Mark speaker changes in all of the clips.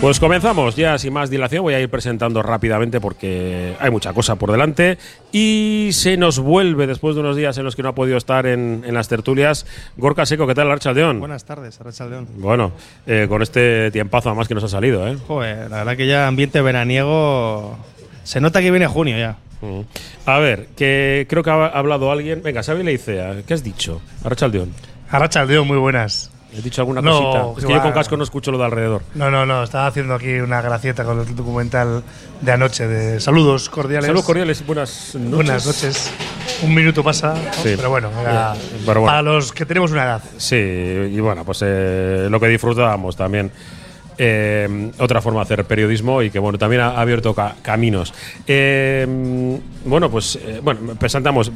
Speaker 1: Pues comenzamos ya sin más dilación. Voy a ir presentando rápidamente porque hay mucha cosa por delante. Y se nos vuelve después de unos días en los que no ha podido estar en, en las tertulias. Gorka Seco, ¿qué tal, Archaldeón?
Speaker 2: Buenas tardes, Archaldeón.
Speaker 1: Bueno, eh, con este tiempazo además que nos ha salido, ¿eh?
Speaker 2: Joder, la verdad que ya ambiente veraniego. Se nota que viene junio ya.
Speaker 1: A ver, que creo que ha hablado alguien. Venga, Xavi Leicea, ¿qué has dicho? Arrachaldeón.
Speaker 2: Arrachaldeón, muy buenas.
Speaker 1: ¿He dicho alguna
Speaker 2: No,
Speaker 1: cosita? Es que yo con casco no escucho lo de alrededor.
Speaker 2: No, no, no, estaba haciendo aquí una gracieta con el documental de anoche de saludos cordiales.
Speaker 1: Saludos cordiales y buenas noches.
Speaker 2: Buenas noches. Un minuto pasa, pero bueno, era
Speaker 1: Ya, pero bueno.
Speaker 2: para los que tenemos una edad.
Speaker 1: Sí, y bueno, pues eh, lo que disfrutábamos también. Eh, otra forma de hacer periodismo y que bueno también ha abierto ca- caminos. Eh, bueno, pues bueno, presentamos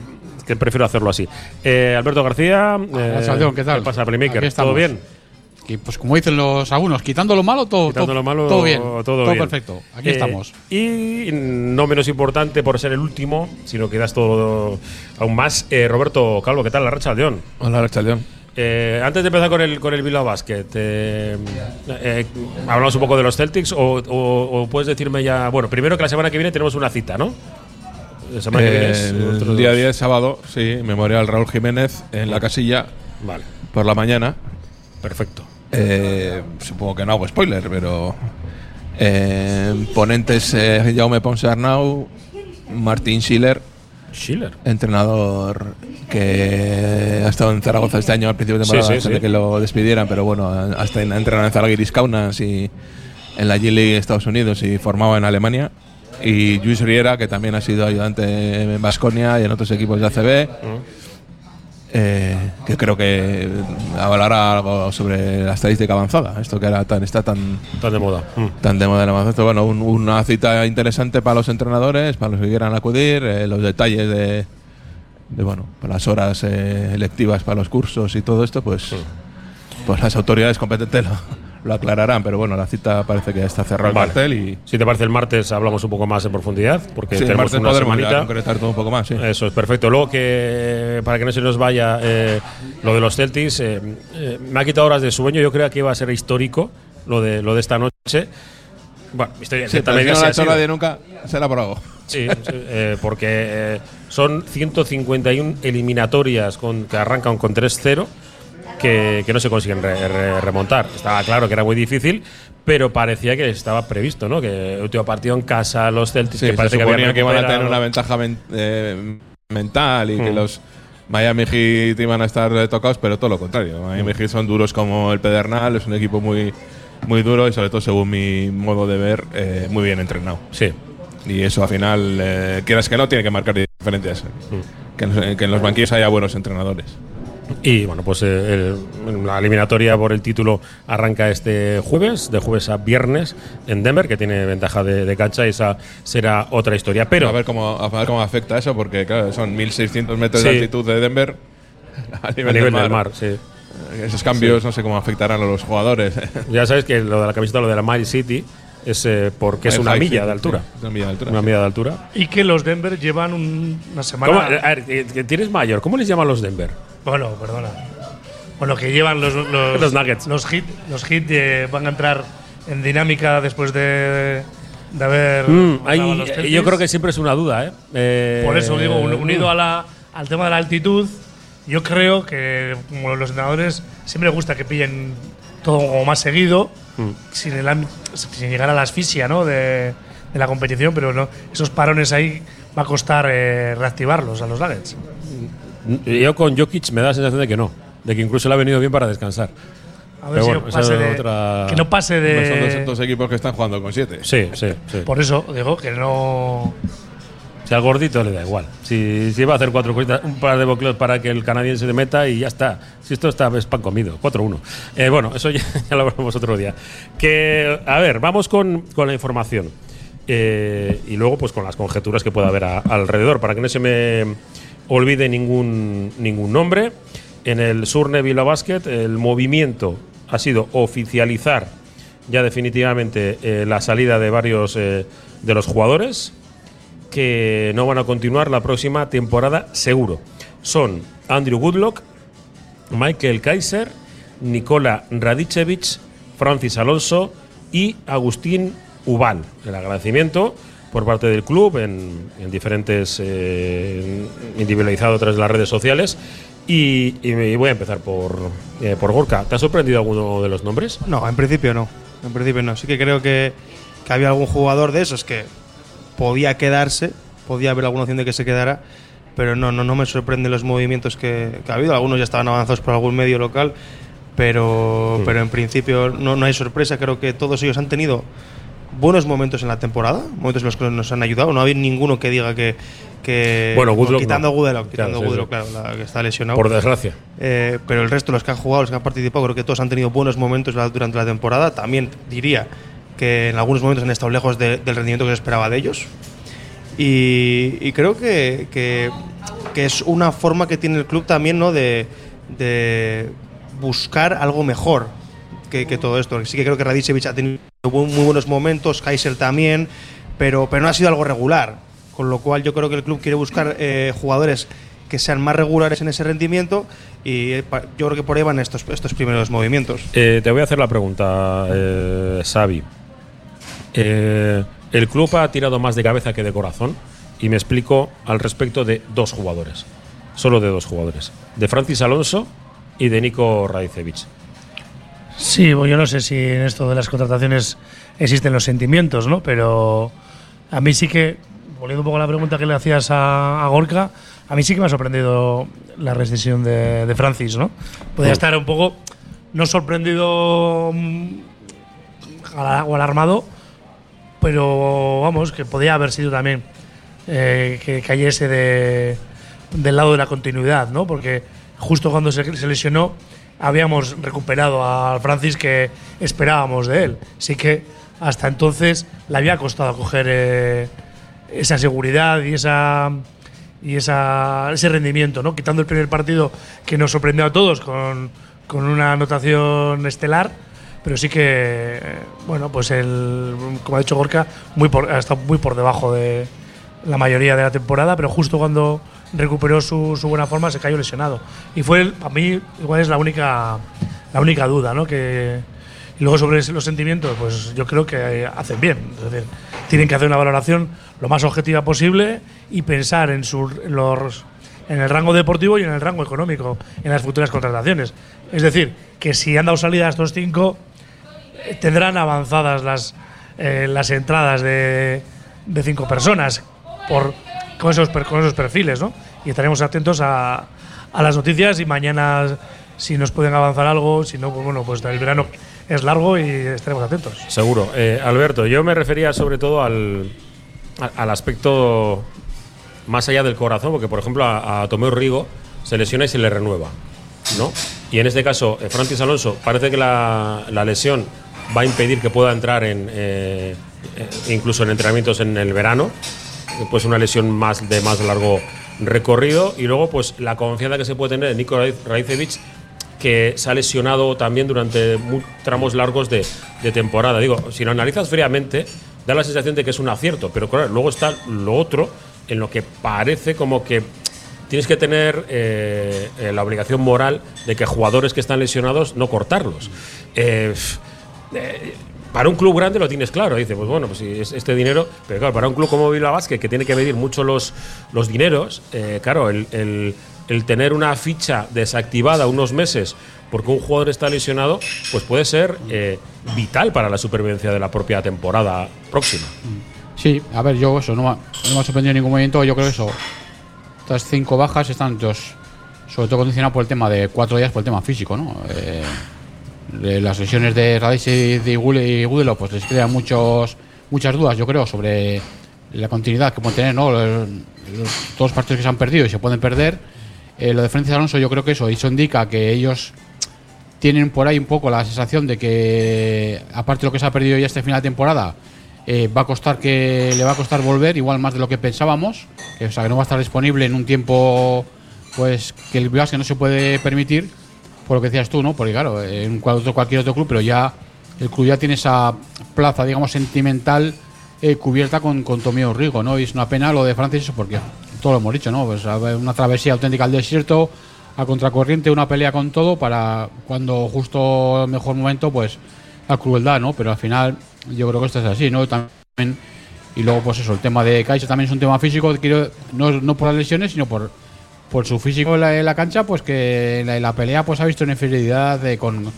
Speaker 1: que prefiero hacerlo así. Eh, Alberto García, eh,
Speaker 3: ¿qué tal?
Speaker 1: ¿Qué pasa, Playmaker? ¿Todo bien?
Speaker 3: Y pues como dicen los algunos, quitando lo malo, todo,
Speaker 1: Quitando
Speaker 3: todo,
Speaker 1: lo malo,
Speaker 3: todo bien.
Speaker 1: todo, bien.
Speaker 3: perfecto. Aquí
Speaker 1: Eh,
Speaker 3: estamos.
Speaker 1: Y no menos importante por ser el último, sino que das todo aún más. eh, Roberto Calvo, ¿qué tal? La racha León.
Speaker 4: Hola, Rachaldeón.
Speaker 1: Eh, antes de empezar con el, con el Bilbao Basket, eh, eh, hablamos un poco de los Celtics o, o- o puedes decirme ya. Bueno, primero que la semana que viene tenemos una cita, ¿no? La semana que viene es otros
Speaker 4: el día
Speaker 1: dos.
Speaker 4: 10, sábado, sí, memorial Raúl Jiménez en la casilla
Speaker 1: Vale,
Speaker 4: por la mañana.
Speaker 1: perfecto.
Speaker 4: Eh, supongo que no hago spoiler, pero. eh, ponentes eh, Jaume Ponce Arnau, Martín Schiller,
Speaker 1: Schiller.
Speaker 4: entrenador que ha estado en Zaragoza este año al principio de temporada
Speaker 1: sí,
Speaker 4: antes
Speaker 1: sí.
Speaker 4: de que lo despidieran, pero bueno, hasta ha entrenado en Zalgiris Kaunas y en la G-League Estados Unidos y formaba en Alemania. Y Luis Riera, que también ha sido ayudante en Basconia y en otros equipos de ACB, eh, que creo que hablará algo sobre la estadística avanzada, esto que ahora tan, está tan,
Speaker 1: Tan de moda. Mm.
Speaker 4: tan de moda baloncesto. Bueno, un- una cita interesante para los entrenadores, para los que quieran acudir, eh, los detalles de, de, bueno, las horas eh, electivas para los cursos y todo esto, pues, pues las autoridades competentes lo, lo aclararán. Pero bueno, la cita parece que ya está cerrado
Speaker 1: Vale.
Speaker 4: el cartel y
Speaker 1: Si te parece, el martes hablamos un poco más en profundidad, porque
Speaker 4: sí, el
Speaker 1: tenemos
Speaker 4: martes
Speaker 1: una semanita.
Speaker 4: concretar todo un poco más. Sí.
Speaker 1: Eso es perfecto. Luego que para que no se nos vaya eh, lo de los Celtics, eh, eh, me ha quitado horas de sueño. Yo creía que iba a ser histórico lo de lo de esta noche. Bueno, historia
Speaker 4: Sí,
Speaker 1: cierta
Speaker 4: pero si no
Speaker 1: sido.
Speaker 4: nadie nunca, será por algo.
Speaker 1: Sí, porque son 151 eliminatorias con, que arrancan con 3-0 que, que no se consiguen re- re- remontar. Estaba claro que era muy difícil, pero parecía que estaba previsto, ¿no? Que el último partido en casa, los Celtics,
Speaker 4: Sí,
Speaker 1: que
Speaker 4: se
Speaker 1: parece que, habían
Speaker 4: que iban a tener una ventaja men- eh, mental y que
Speaker 1: Mm.
Speaker 4: los Miami Heat iban a estar tocados, pero todo lo contrario. Miami Heat son duros como el Pedernal, es un equipo muy, muy duro y sobre todo, según mi modo de ver, eh, muy bien entrenado.
Speaker 1: Sí.
Speaker 4: Y eso al final, eh, quieras que no, tiene que marcar diferencias.
Speaker 1: Mm.
Speaker 4: Que, en, que en los banquillos haya buenos entrenadores.
Speaker 1: Y bueno, pues eh, el- la eliminatoria por el título arranca este jueves, de jueves a viernes en Denver, que tiene ventaja de, de cancha y esa será otra historia. Pero
Speaker 4: a, ver cómo, a ver cómo afecta eso, porque claro, son 1.600 metros
Speaker 1: Sí.
Speaker 4: de altitud de Denver. A
Speaker 1: a
Speaker 4: nivel,
Speaker 1: nivel
Speaker 4: del
Speaker 1: del
Speaker 4: mar.
Speaker 1: mar, sí.
Speaker 4: Esos cambios no sé cómo afectarán a los jugadores.
Speaker 1: Ya sabes que lo de la camiseta, lo de la Mile City, es eh, porque es una milla
Speaker 4: sí,
Speaker 1: de altura.
Speaker 4: sí, una milla de altura.
Speaker 1: Una
Speaker 4: sí.
Speaker 1: milla de altura.
Speaker 2: Y que los Denver llevan un- una semana.
Speaker 1: ¿Cómo? A ver, tienes mayor. ¿Cómo les llaman los Denver?
Speaker 2: Bueno, perdona. Bueno, que llevan los, los,
Speaker 1: Los Nuggets.
Speaker 2: Los hit, los hit eh, van a entrar en dinámica después de, de haber.
Speaker 1: Mm,
Speaker 2: a los
Speaker 1: yo creo que siempre es una duda, ¿eh? Eh,
Speaker 2: Por eso digo, un-
Speaker 1: mm.
Speaker 2: unido a la, al tema de la altitud, yo creo que como los entrenadores siempre les gusta que pillen todo como más seguido,
Speaker 1: Mm.
Speaker 2: sin, el sin llegar a la asfixia ¿no? de, de la competición, pero no, esos parones ahí va a costar eh, reactivarlos a los Nuggets.
Speaker 1: Yo con Jokic me da la sensación de que no. De que incluso le ha venido bien para descansar.
Speaker 2: A ver
Speaker 1: Pero
Speaker 2: si
Speaker 1: bueno,
Speaker 2: pase de-
Speaker 1: otra-
Speaker 2: que no pase
Speaker 4: Hombre, Son
Speaker 2: de.
Speaker 4: dos, dos equipos que están jugando con siete.
Speaker 1: Sí, sí, sí.
Speaker 2: Por eso digo que no.
Speaker 1: Si al gordito le da igual. Si, si va a hacer cuatro cositas, un par de bloqueos para que el canadiense le meta y ya está. Si esto está es pan comido, 4-1. Eh, bueno, eso ya, ya lo hablamos otro día. Que, a ver, vamos con, con la información. Eh, y luego, pues con las conjeturas que pueda haber a- alrededor, para que no se me olvide ningún, ningún nombre. En el Surne Villa Basket, el movimiento ha sido oficializar ya definitivamente eh, la salida de varios eh, de los jugadores que no van a continuar la próxima temporada seguro. Son Andrew Goodlock, Michael Kaiser, Nikola Radicevic, Francis Alonso, y Agustín Ubal. El agradecimiento por parte del club en, en diferentes eh, individualizado a través de las redes sociales. Y, y voy a empezar por, eh, por Gorka. ¿Te ha sorprendido alguno de los nombres?
Speaker 5: No, en principio no. En principio no. Sí que creo que, que había algún jugador de esos que podía quedarse, podía haber alguna opción de que se quedara, pero no, no, no me sorprenden los movimientos que, que ha habido. Algunos ya estaban avanzados por algún medio local, pero,
Speaker 1: Mm.
Speaker 5: pero en principio no, no hay sorpresa. Creo que todos ellos han tenido buenos momentos en la temporada, momentos en los que nos han ayudado. No ha habido ninguno que diga que. que
Speaker 1: Bueno, Goodlock
Speaker 5: quitando
Speaker 1: no.
Speaker 5: a Goodlock,
Speaker 1: Claro,
Speaker 5: quitando
Speaker 1: sí,
Speaker 5: Goodlock,
Speaker 1: sí.
Speaker 5: claro, la que está lesionado.
Speaker 1: Por desgracia.
Speaker 5: Eh, pero el resto, los que han jugado, los que han participado, creo que todos han tenido buenos momentos durante la temporada. También diría que en algunos momentos han estado lejos de- del rendimiento que se esperaba de ellos. Y, y creo que, que- que es una forma que tiene el club también ¿no? de, de buscar algo mejor que, que todo esto. Sí que creo que Radicevic ha tenido bu- muy buenos momentos, Kaiser también, pero, pero no ha sido algo regular. Con lo cual yo creo que el club quiere buscar eh, jugadores que sean más regulares en ese rendimiento y eh, yo creo que por ahí van estos, estos primeros movimientos.
Speaker 1: Eh, te voy a hacer la pregunta, Xavi. El club ha tirado más de cabeza que de corazón y me explico al respecto de dos jugadores. Solo de dos jugadores. De Francis Alonso y de Nico Radicevic.
Speaker 2: Sí, bueno, yo no sé si en esto de las contrataciones existen los sentimientos, ¿no? Pero a mí sí que, volviendo un poco a la pregunta que le hacías a, a Gorka, a mí sí que me ha sorprendido la rescisión de, de Francis, ¿no? Podía estar un poco, no sorprendido mm, o alarmado, pero vamos, que podía haber sido también eh, que cayese de, del lado de la continuidad, ¿no? Porque justo cuando se, se lesionó habíamos recuperado al Francis que esperábamos de él. Sí que hasta entonces le había costado coger eh, esa seguridad y esa y esa, ese rendimiento, ¿no? Quitando el primer partido que nos sorprendió a todos con, con una anotación estelar, pero sí que, eh, bueno, pues el, como ha dicho Gorka, muy por, ha estado muy por debajo de la mayoría de la temporada, pero justo cuando recuperó su, su buena forma se cayó lesionado. Y fue, el- a mí, igual es la única, la única duda, ¿no? Que, y luego sobre los sentimientos, pues yo creo que hacen bien. Es decir, tienen que hacer una valoración lo más objetiva posible y pensar en, sus, en los, en el rango deportivo y en el rango económico en las futuras contrataciones. Es decir, que si han dado salida a estos cinco, eh, tendrán avanzadas las, eh, las entradas de, de cinco personas por, con, esos, con esos perfiles, ¿no? Y estaremos atentos a, las noticias y mañana si nos pueden avanzar algo, si no, pues bueno, pues el verano es largo y estaremos atentos.
Speaker 1: Seguro. Eh, Alberto, yo me refería sobre todo al, al aspecto más allá del corazón, porque por ejemplo a, a Tomeu Rigo se lesiona y se le renueva, ¿no? Y en este caso, eh, Francis Alonso, parece que la, la lesión va a impedir que pueda entrar en eh, eh, incluso en entrenamientos en el verano, pues una lesión más de más largo recorrido y luego pues la confianza que se puede tener en Nico Raicevic que se ha lesionado también durante tramos largos de, temporada. Digo, si lo analizas fríamente, da la sensación de que es un acierto, pero claro, luego está lo otro en lo que parece como que tienes que tener eh, eh, la obligación moral de que jugadores que están lesionados no cortarlos. Eh, para un club grande lo tienes claro, dice, pues bueno, pues si es este dinero, pero claro, para un club como Bilbao Basket, que tiene que medir mucho los, los dineros, eh, claro, el, el- tener una ficha desactivada unos meses porque un jugador está lesionado, pues puede ser eh, vital para la supervivencia de la propia temporada próxima.
Speaker 3: Sí, a ver, yo eso, no, no me ha sorprendido en ningún momento. Yo creo que eso, estas cinco bajas están dos, sobre todo condicionadas por el tema de cuatro días, por el tema físico, ¿no? Eh, las lesiones de Radis y de Gudelo, pues les crean muchos, muchas dudas, yo creo, sobre la continuidad que pueden tener, ¿no? Los- los- todos los partidos que se han perdido y se pueden perder. Eh, lo de Francis Alonso, yo creo que eso, eso indica que ellos tienen por ahí un poco la sensación de que, aparte de lo que se ha perdido ya este final de temporada, eh, va a costar que le va a costar volver, igual más de lo que pensábamos, que, o sea, que no va a estar disponible en un tiempo pues que el Bilbao que no se puede permitir, por lo que decías tú, ¿no? Porque claro, en cualquier otro club, pero ya el club ya tiene esa plaza, digamos, sentimental eh, cubierta con, con Tomeo Rigo, ¿no? Y es una pena lo de Francis, porque todo lo hemos dicho, ¿no? Pues una travesía auténtica al desierto, a contracorriente, una pelea con todo para cuando justo el mejor momento, pues la crueldad, ¿no? Pero al final yo creo que esto es así, ¿no? También, y luego, pues eso, el tema de Kaiser también es un tema físico, quiero, no por las lesiones, sino por, por su físico en la, en la cancha, pues que en la, en la pelea pues ha visto una inferioridad de, con,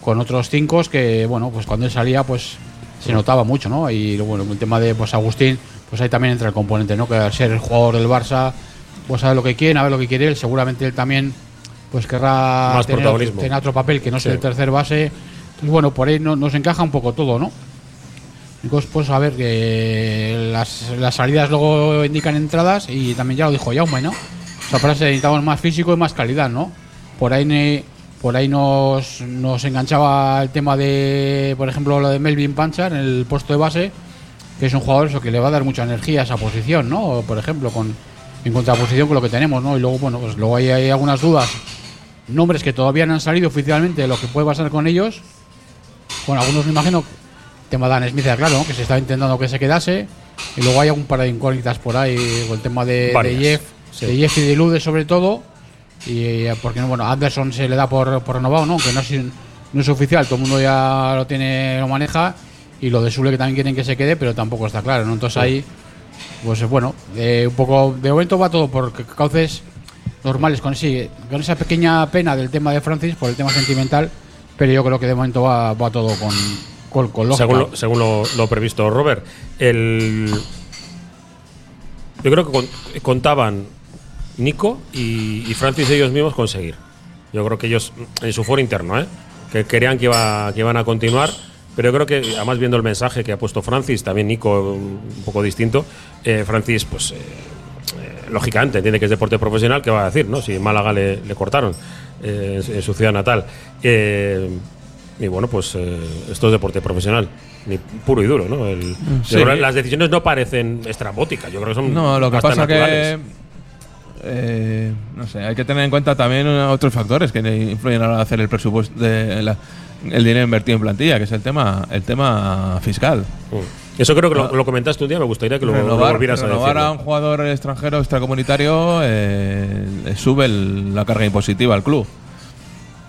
Speaker 3: con otros cinco que, bueno, pues cuando él salía, pues se notaba mucho, ¿no? Y bueno, el tema de pues Agustín, pues ahí también entra el componente, ¿no? Que al ser el jugador del Barça, pues sabe lo que quiere, sabe lo que quiere él, seguramente él también pues querrá
Speaker 1: Más
Speaker 3: tener, tener otro papel que no
Speaker 1: Sí.
Speaker 3: sea el tercer base. Entonces, bueno, por ahí no- nos encaja un poco todo, ¿no? Pues a ver, que las, las salidas luego indican entradas y también ya lo dijo Jaume, ¿no? Para eso necesitamos más físico y más calidad, ¿no? Por ahí, ne- por ahí nos, nos enganchaba el tema de, por ejemplo, lo de Melvin Pancha en el puesto de base, que es un jugador eso, que le va a dar mucha energía a esa posición, ¿no? Por ejemplo, con, en contraposición con lo que tenemos, ¿no? Y luego, bueno, pues luego hay, hay algunas dudas, nombres que todavía no han salido oficialmente de lo que puede pasar con ellos. Bueno, algunos me imagino tema de Dan Smith, claro, ¿no? que se estaba intentando que se quedase. Y luego hay un par de incógnitas por ahí, con el tema de, de Jeff,
Speaker 1: sí.
Speaker 3: de Jeff y de Lude sobre todo. Y eh, porque bueno, Anderson se le da por, por renovado, ¿no? Que no es, no es oficial, todo el mundo ya lo tiene, lo maneja. Y lo de Sule que también quieren que se quede, pero tampoco está claro, ¿no? Entonces ahí, pues eh, bueno, eh, un poco, de momento va todo por ca- cauces normales, con, sí, con esa pequeña pena del tema de Francis, por el tema sentimental, pero yo creo que de momento va, va todo con, con, con lógica.
Speaker 1: según lo, según lo, lo previsto. Robert, el, yo creo que con- contaban Nico y, y Francis ellos mismos conseguir. Yo creo que ellos, en su foro interno, ¿eh? que querían que, iba, que iban a continuar. Pero yo creo que, además viendo el mensaje que ha puesto Francis, también Nico un poco distinto, eh, Francis, pues eh, eh, lógicamente entiende que es deporte profesional, ¿qué va a decir? no Si en Málaga le, le cortaron eh, en, su- ciudad natal. Y bueno, pues eh, esto es deporte profesional, ni puro y duro, ¿no? El-
Speaker 4: Sí.
Speaker 1: las decisiones no parecen estrambóticas, yo creo que son
Speaker 4: No, lo que
Speaker 1: bastante
Speaker 4: pasa
Speaker 1: naturales.
Speaker 4: que. Eh, no sé, hay que tener en cuenta también otros factores que influyen a la hora de hacer el presupuesto, de la- el dinero invertido en plantilla, que es el tema, el tema fiscal.
Speaker 1: Mm. Eso creo que lo, lo comentaste un día, me gustaría que lo, lo
Speaker 4: renovar
Speaker 1: volvieras a
Speaker 4: renovar
Speaker 1: decir.
Speaker 4: a un jugador extranjero extracomunitario eh, le sube el- la carga impositiva al club.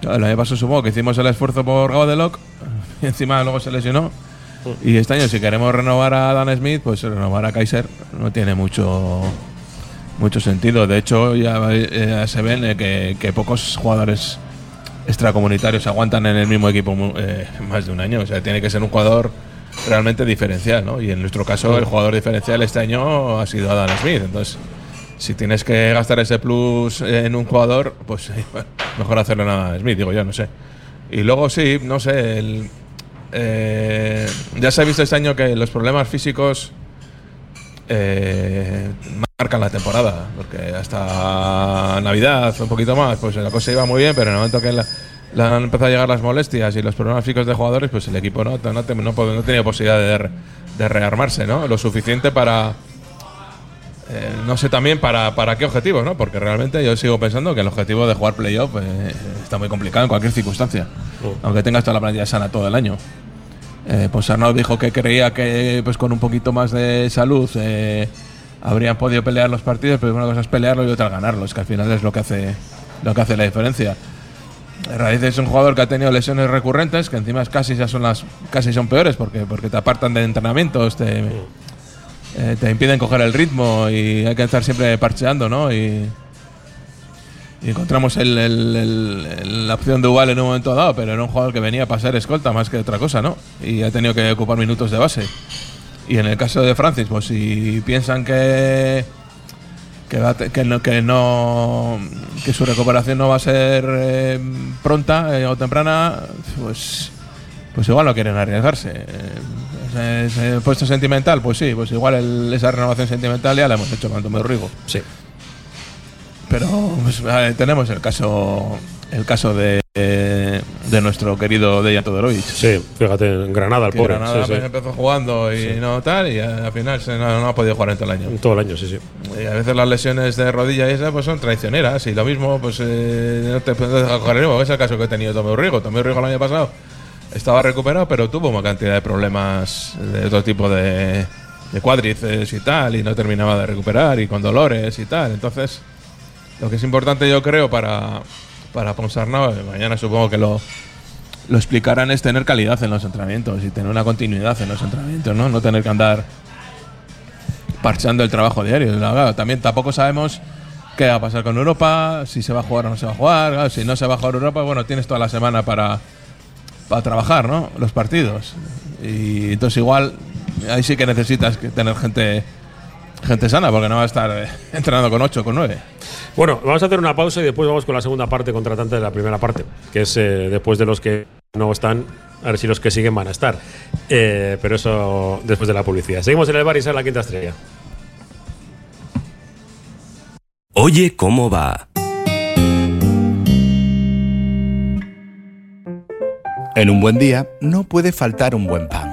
Speaker 4: El año pasado supongo que hicimos el esfuerzo por Gaudeloc y encima luego se lesionó. Y este año si queremos renovar a Dan Smith, pues renovar a Kaiser no tiene mucho mucho sentido. De hecho ya, eh, ya se ven que, pocos jugadores extracomunitarios aguantan en el mismo equipo eh, más de un año. O sea, tiene que ser un jugador realmente diferencial, ¿no? Y en nuestro caso, el jugador diferencial este año ha sido Adam Smith. Entonces, si tienes que gastar ese plus en un jugador, pues mejor hacerlo en Adam Smith, digo yo, no sé. Y luego sí, no sé, el- eh, ya se ha visto este año que los problemas físicos eh, marcan la temporada, porque hasta Navidad, un poquito más, pues la cosa iba muy bien, pero en el momento que la- le han empezado a llegar las molestias y los problemas físicos de jugadores, pues el equipo no, no, no, no, no tenía posibilidad de, re- de rearmarse, ¿no? Lo suficiente para, eh, no sé también para, para qué objetivos, ¿no? Porque realmente yo sigo pensando que el objetivo de jugar playoff eh, está muy complicado en cualquier circunstancia, aunque tengas toda la plantilla sana todo el año. Eh, pues Arnaud dijo que creía que pues con un poquito más de salud eh, habrían podido pelear los partidos, pero una cosa es pelearlo y otra ganarlos, que al final es lo que hace lo que hace la diferencia. Raíz es un jugador que ha tenido lesiones recurrentes, que encima casi ya son las casi son peores porque porque te apartan de entrenamientos, te, eh, te impiden coger el ritmo y hay que estar siempre parcheando, ¿no? Y encontramos el- la opción de Ubal en un momento dado, pero era un jugador que venía para ser escolta más que otra cosa, ¿no? Y ha tenido que ocupar minutos de base. Y en el caso de Francis, pues si piensan que que, que no que su recuperación no va a ser eh, pronta eh, o temprana, pues pues igual no quieren arriesgarse. Eh, ese puesto sentimental, pues sí, pues igual esa renovación sentimental ya la hemos hecho con Tomé Rigo.
Speaker 1: Sí.
Speaker 4: Pero pues, tenemos el caso el caso de, de nuestro querido Dejan Todorovic.
Speaker 1: Sí, fíjate, en Granada, el pobre.
Speaker 4: Granada
Speaker 1: sí, sí.
Speaker 4: pues, empezó jugando y no tal, y al final se no, no ha podido jugar en todo el año.
Speaker 1: Todo el año, sí, sí.
Speaker 4: Y a veces las lesiones de rodilla y esas pues son traicioneras. Y lo mismo, pues eh, no te puedes dejar el. Es el caso que he tenido Tomé Urrigo. Tomé Urrigo el año pasado estaba recuperado, pero tuvo una cantidad de problemas de otro tipo de, de cuádriceps y tal. Y no terminaba de recuperar y con dolores y tal. Entonces, lo que es importante yo creo para, para Ponsarnau, mañana supongo que lo, lo explicaran es tener calidad en los entrenamientos y tener una continuidad en los entrenamientos, ¿no? No tener que andar parchando el trabajo diario. También tampoco sabemos qué va a pasar con Europa, si se va a jugar o no se va a jugar. Si no se va a jugar Europa, bueno, tienes toda la semana para, para trabajar, ¿no? Los partidos. Y entonces igual ahí sí que necesitas tener gente gente sana, porque no va a estar eh, entrenando con 8 con 9.
Speaker 1: Bueno, vamos a hacer una pausa y después vamos con la segunda parte contratante de la primera parte, que es eh, después de los que no están, a ver si los que siguen van a estar. Eh, pero eso después de la publicidad. Seguimos en el bar y sale la quinta estrella.
Speaker 6: Oye, ¿cómo va?
Speaker 7: En un buen día no puede faltar un buen pan.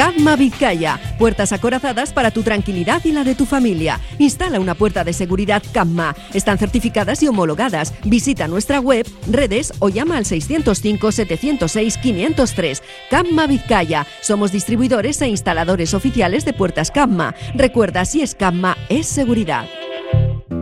Speaker 8: Gamma Vizcaya. Puertas acorazadas para tu tranquilidad y la de tu familia. Instala una puerta de seguridad Gamma. Están certificadas y homologadas. Visita nuestra web, redes o llama al 605-706-503. Gamma Vizcaya. Somos distribuidores e instaladores oficiales de puertas Gamma. Recuerda, si es Gamma, es seguridad.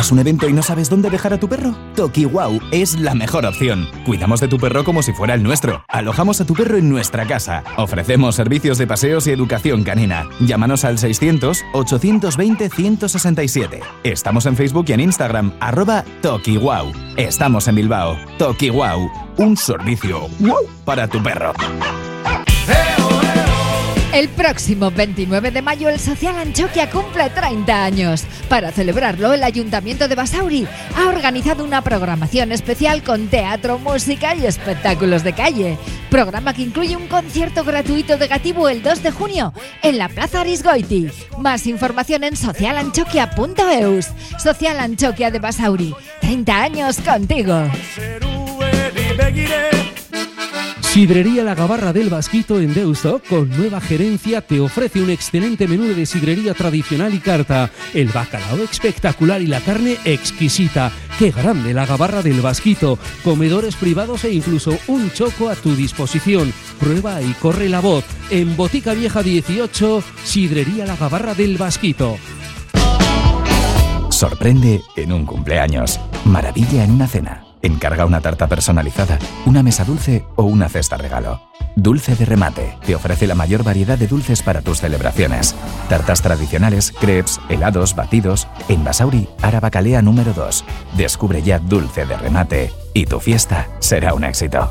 Speaker 9: ¿Tienes un evento y no sabes dónde dejar a tu perro? Toki Wow es la mejor opción. Cuidamos de tu perro como si fuera el nuestro. Alojamos a tu perro en nuestra casa. Ofrecemos servicios de paseos y educación canina. Llámanos al 600-820-167. Estamos en Facebook y en Instagram, arroba Toki Wow. Estamos en Bilbao. Toki Wow, un servicio para tu perro.
Speaker 10: El próximo 29 de mayo el Social Anchoquia cumple 30 años. Para celebrarlo, el Ayuntamiento de Basauri ha organizado una programación especial con teatro, música y espectáculos de calle. Programa que incluye un concierto gratuito de Gatibu el 2 de junio en la Plaza Arisgoiti. Más información en socialanchoquia.eus. Social Anchoquia de Basauri. 30 años contigo.
Speaker 11: Sidrería La Gabarra del Vasquito en Deusto, con nueva gerencia, te ofrece un excelente menú de sidrería tradicional y carta. El bacalao espectacular y la carne exquisita. ¡Qué grande la Gabarra del Vasquito! Comedores privados e incluso un choco a tu disposición. Prueba y corre la voz. En Botica Vieja 18, Sidrería La Gabarra del Vasquito.
Speaker 9: Sorprende en un cumpleaños. Maravilla en una cena. Encarga una tarta personalizada, una mesa dulce o una cesta regalo. Dulce de Remate te ofrece la mayor variedad de dulces para tus celebraciones. Tartas tradicionales, crepes, helados, batidos. En Basauri, Arabacalea número 2. Descubre ya Dulce de Remate y tu fiesta será un éxito.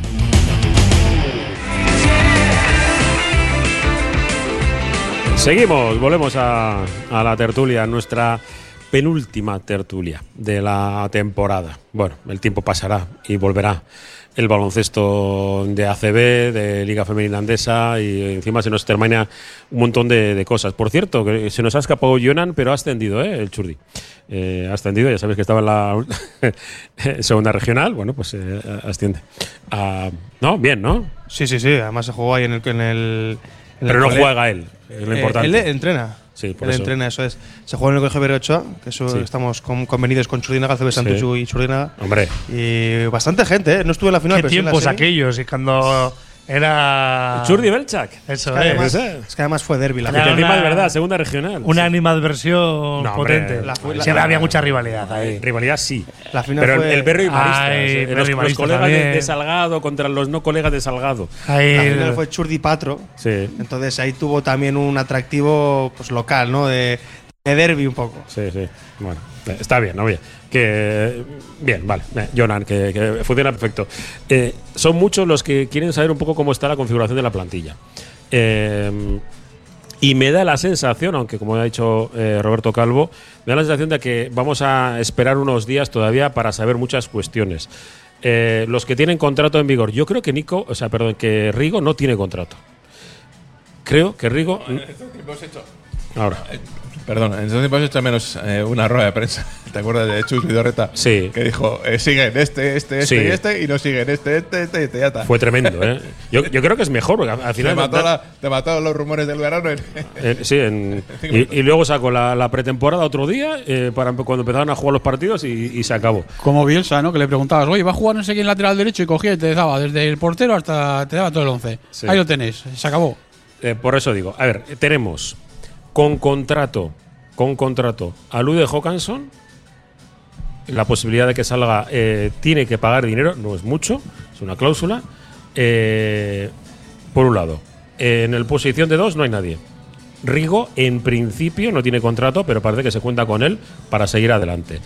Speaker 1: Seguimos, volvemos a, a la tertulia, nuestra penúltima tertulia de la temporada. Bueno, el tiempo pasará y volverá el baloncesto de ACB, de Liga Femenina Andesa y encima se nos termina un montón de, de cosas. Por cierto, que se nos ha escapado Jonan, pero ha ascendido ¿eh? el Churdi. Eh, ha ascendido, ya sabes que estaba en la segunda regional, bueno, pues eh, asciende. Ah, no, bien, ¿no?
Speaker 5: Sí, sí, sí. Además se jugó ahí en el, en el, En
Speaker 1: Pero
Speaker 5: el
Speaker 1: no juega él, es lo
Speaker 5: Eh,
Speaker 1: importante.
Speaker 5: Él entrena.
Speaker 1: Sí, por
Speaker 5: él
Speaker 1: eso.
Speaker 5: entrena, eso es. Se juega en el Colegio Berochoa, que eso
Speaker 1: Sí.
Speaker 5: estamos con- convenidos con Churdinaga, CB Santuchu y Churdinaga.
Speaker 1: Hombre.
Speaker 5: Y bastante gente, ¿eh? No estuve en la final,
Speaker 2: ¿Qué
Speaker 5: pero sí en la
Speaker 2: tiempos aquellos? Y cuando era.
Speaker 1: Churdi Belchak.
Speaker 2: Eso
Speaker 5: Es que, además,
Speaker 2: es.
Speaker 5: que además fue derby la final.
Speaker 1: es verdad, segunda regional.
Speaker 2: Una animadversión
Speaker 1: No,
Speaker 2: potente.
Speaker 1: la-
Speaker 2: Sí,
Speaker 1: la-
Speaker 2: había mucha rivalidad ahí.
Speaker 1: Rivalidad sí.
Speaker 5: La final
Speaker 1: Pero
Speaker 5: fue-
Speaker 1: el Berro y Maristas.
Speaker 2: Ay,
Speaker 1: eh, los,
Speaker 2: y
Speaker 1: los colegas de, de Salgado contra los no colegas de Salgado.
Speaker 2: Ahí-
Speaker 5: La final fue Churdi Patro.
Speaker 1: Sí.
Speaker 5: Entonces ahí tuvo también un atractivo pues local, ¿no? De, de derby un poco.
Speaker 1: Sí, sí. Bueno, está bien, ¿no? Bien. Que, bien, vale. Eh, Jonan, que, que funciona perfecto. Eh, son muchos los que quieren saber un poco cómo está la configuración de la plantilla. Eh, y me da la sensación, aunque como ha dicho eh, Roberto Calvo, me da la sensación de que vamos a esperar unos días todavía para saber muchas cuestiones. Eh, los que tienen contrato en vigor, yo creo que Nico, o sea, perdón, que Rigo no tiene contrato. Creo que Rigo. Ahora.
Speaker 4: Perdón, en esos tiempos he hecho menos una rueda de prensa. ¿Te acuerdas de Chus Vidorreta?
Speaker 1: Sí.
Speaker 4: Que dijo, eh, siguen este, este, este
Speaker 1: Sí.
Speaker 4: y este, y no siguen este, este, este, este, ya está.
Speaker 1: Fue tremendo, ¿eh? Yo, yo creo que es mejor, porque al al
Speaker 4: te,
Speaker 1: final.
Speaker 4: mató la- te mató los rumores del verano. en-
Speaker 1: Eh, sí, en- y, y luego sacó la, la pretemporada otro día eh, para cuando empezaron a jugar los partidos y, y se acabó.
Speaker 3: Como Bielsa, ¿no? Que le preguntabas, oye, va a jugar no sé quién lateral derecho y cogía y te daba desde el portero hasta te daba todo el once.
Speaker 1: Sí.
Speaker 3: Ahí lo tenéis, se acabó.
Speaker 1: Eh, por eso digo, a ver, tenemos con contrato, con contrato a Lude Hawkinson, la posibilidad de que salga, eh, tiene que pagar dinero, no es mucho, es una cláusula. eh, por un lado, en el posición de dos no hay nadie. Rigo, en principio, no tiene contrato, pero parece que se cuenta con él para seguir adelante.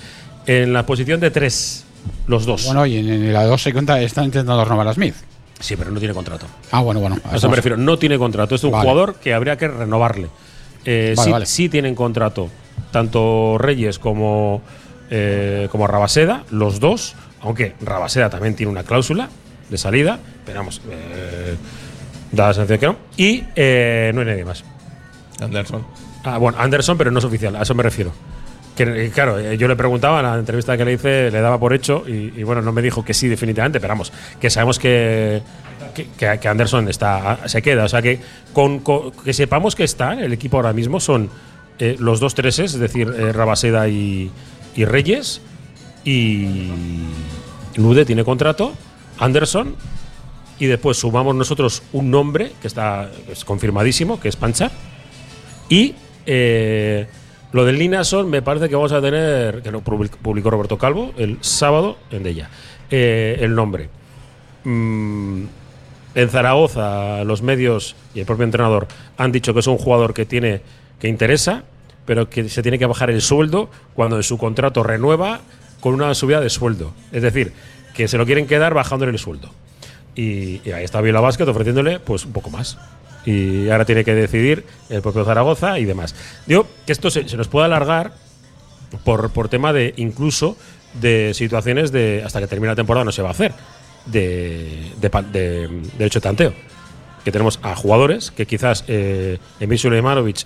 Speaker 1: En la posición de tres, los dos.
Speaker 3: Bueno, y en, en la 2 se cuenta, están intentando renovar a Smith.
Speaker 1: Sí, pero no tiene contrato.
Speaker 3: Ah, bueno, bueno.
Speaker 1: A eso me refiero, no tiene contrato. Es un
Speaker 3: Vale.
Speaker 1: jugador que habría que renovarle. Eh,
Speaker 3: Vale,
Speaker 1: sí,
Speaker 3: vale.
Speaker 1: sí tienen contrato, tanto Reyes como, eh, como Rabaseda, los dos, aunque Rabaseda también tiene una cláusula de salida, pero vamos, eh, da la sensación que no. Y eh, no hay nadie más.
Speaker 4: Anderson.
Speaker 1: Ah, bueno, Anderson, pero no es oficial, a eso me refiero. Que, eh, claro, yo le preguntaba en la entrevista que le hice, le daba por hecho, y, y bueno, no me dijo que sí definitivamente, pero vamos, que sabemos que, que, Anderson está, se queda. O sea, que con, con- que sepamos que está el equipo ahora mismo son eh, los dos treses, es decir, eh, Rabaseda y, y Reyes, y Lude tiene contrato, Anderson, y después sumamos nosotros un nombre que está es confirmadísimo, que es Pancha. Y eh, lo del Linason me parece que vamos a tener, que lo public- publicó Roberto Calvo el sábado en Della, eh, el nombre. Mm, en Zaragoza los medios y el propio entrenador han dicho que es un jugador que tiene que interesa, pero que se tiene que bajar el sueldo cuando su contrato renueva con una subida de sueldo. Es decir, que se lo quieren quedar bajándole el sueldo. Y, ahí está Vila Basket ofreciéndole pues un poco más. Y ahora tiene que decidir el propio Zaragoza y demás. Digo que esto se, nos puede alargar por, por tema de incluso de situaciones de hasta que termine la temporada no se va a hacer de, de, de- de hecho tanteo que tenemos a jugadores que quizás eh, Emil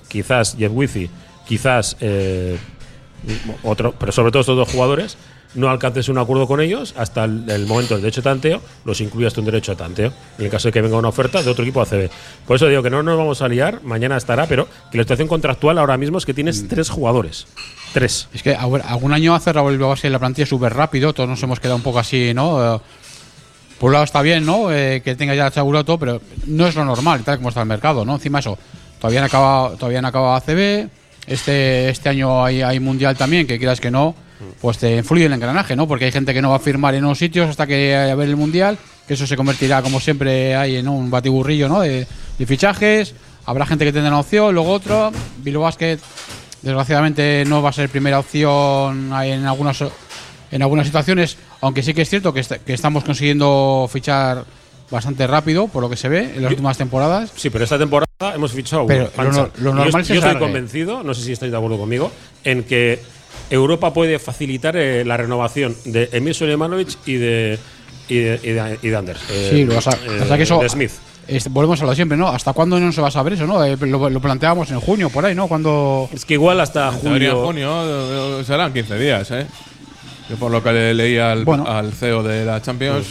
Speaker 1: quizás Jeff Wizzy quizás eh, otro pero sobre todo estos dos jugadores no alcances un acuerdo con ellos hasta el, el momento del derecho de tanteo los incluyas en derecho de tanteo en el caso de que venga una oferta de otro equipo ACB por eso digo que no nos vamos a liar mañana estará pero que la situación contractual ahora mismo es que tienes tres jugadores tres
Speaker 3: Es que algún año ha cerrado el Bilbao Basket la plantilla súper rápido, todos nos hemos quedado un poco así, ¿no? Eh, por un lado está bien, ¿no? Eh, que tenga ya asegurado todo, pero no es lo normal, tal como está el mercado, ¿no? Encima eso, todavía no acaba, todavía no acaba ACB, este, este año hay, Mundial también, que quieras que no, pues te influye el engranaje, ¿no? Porque hay gente que no va a firmar en unos sitios hasta que haya ver el Mundial, que eso se convertirá, como siempre hay, en un batiburrillo, ¿no? De, fichajes, habrá gente que tendrá una opción, luego otro, Bilbao desgraciadamente no va a ser primera opción en algunas en algunas situaciones, aunque sí que es cierto que estamos consiguiendo fichar bastante rápido, por lo que se ve en las últimas temporadas.
Speaker 1: Sí, pero esta temporada hemos fichado
Speaker 3: Pero lo no- lo normal
Speaker 1: yo, yo estoy convencido, no sé si estáis de acuerdo conmigo, en que Europa puede facilitar eh, la renovación de Emil Sulemanovic y de, y de, y de- y de Anders. eh,
Speaker 3: Sí, lo vas a-
Speaker 1: eh,
Speaker 3: que eso-
Speaker 1: de Smith.
Speaker 3: Es- volvemos a lo de siempre, ¿no? ¿Hasta cuándo no se va a saber eso, no? Eh, lo, lo planteábamos en junio, por ahí, ¿no? Cuando.
Speaker 1: Es que igual hasta
Speaker 4: junio eh, serán 15 días, ¿eh? Yo por lo que le leí al,
Speaker 3: Bueno.
Speaker 4: al CEO de la Champions.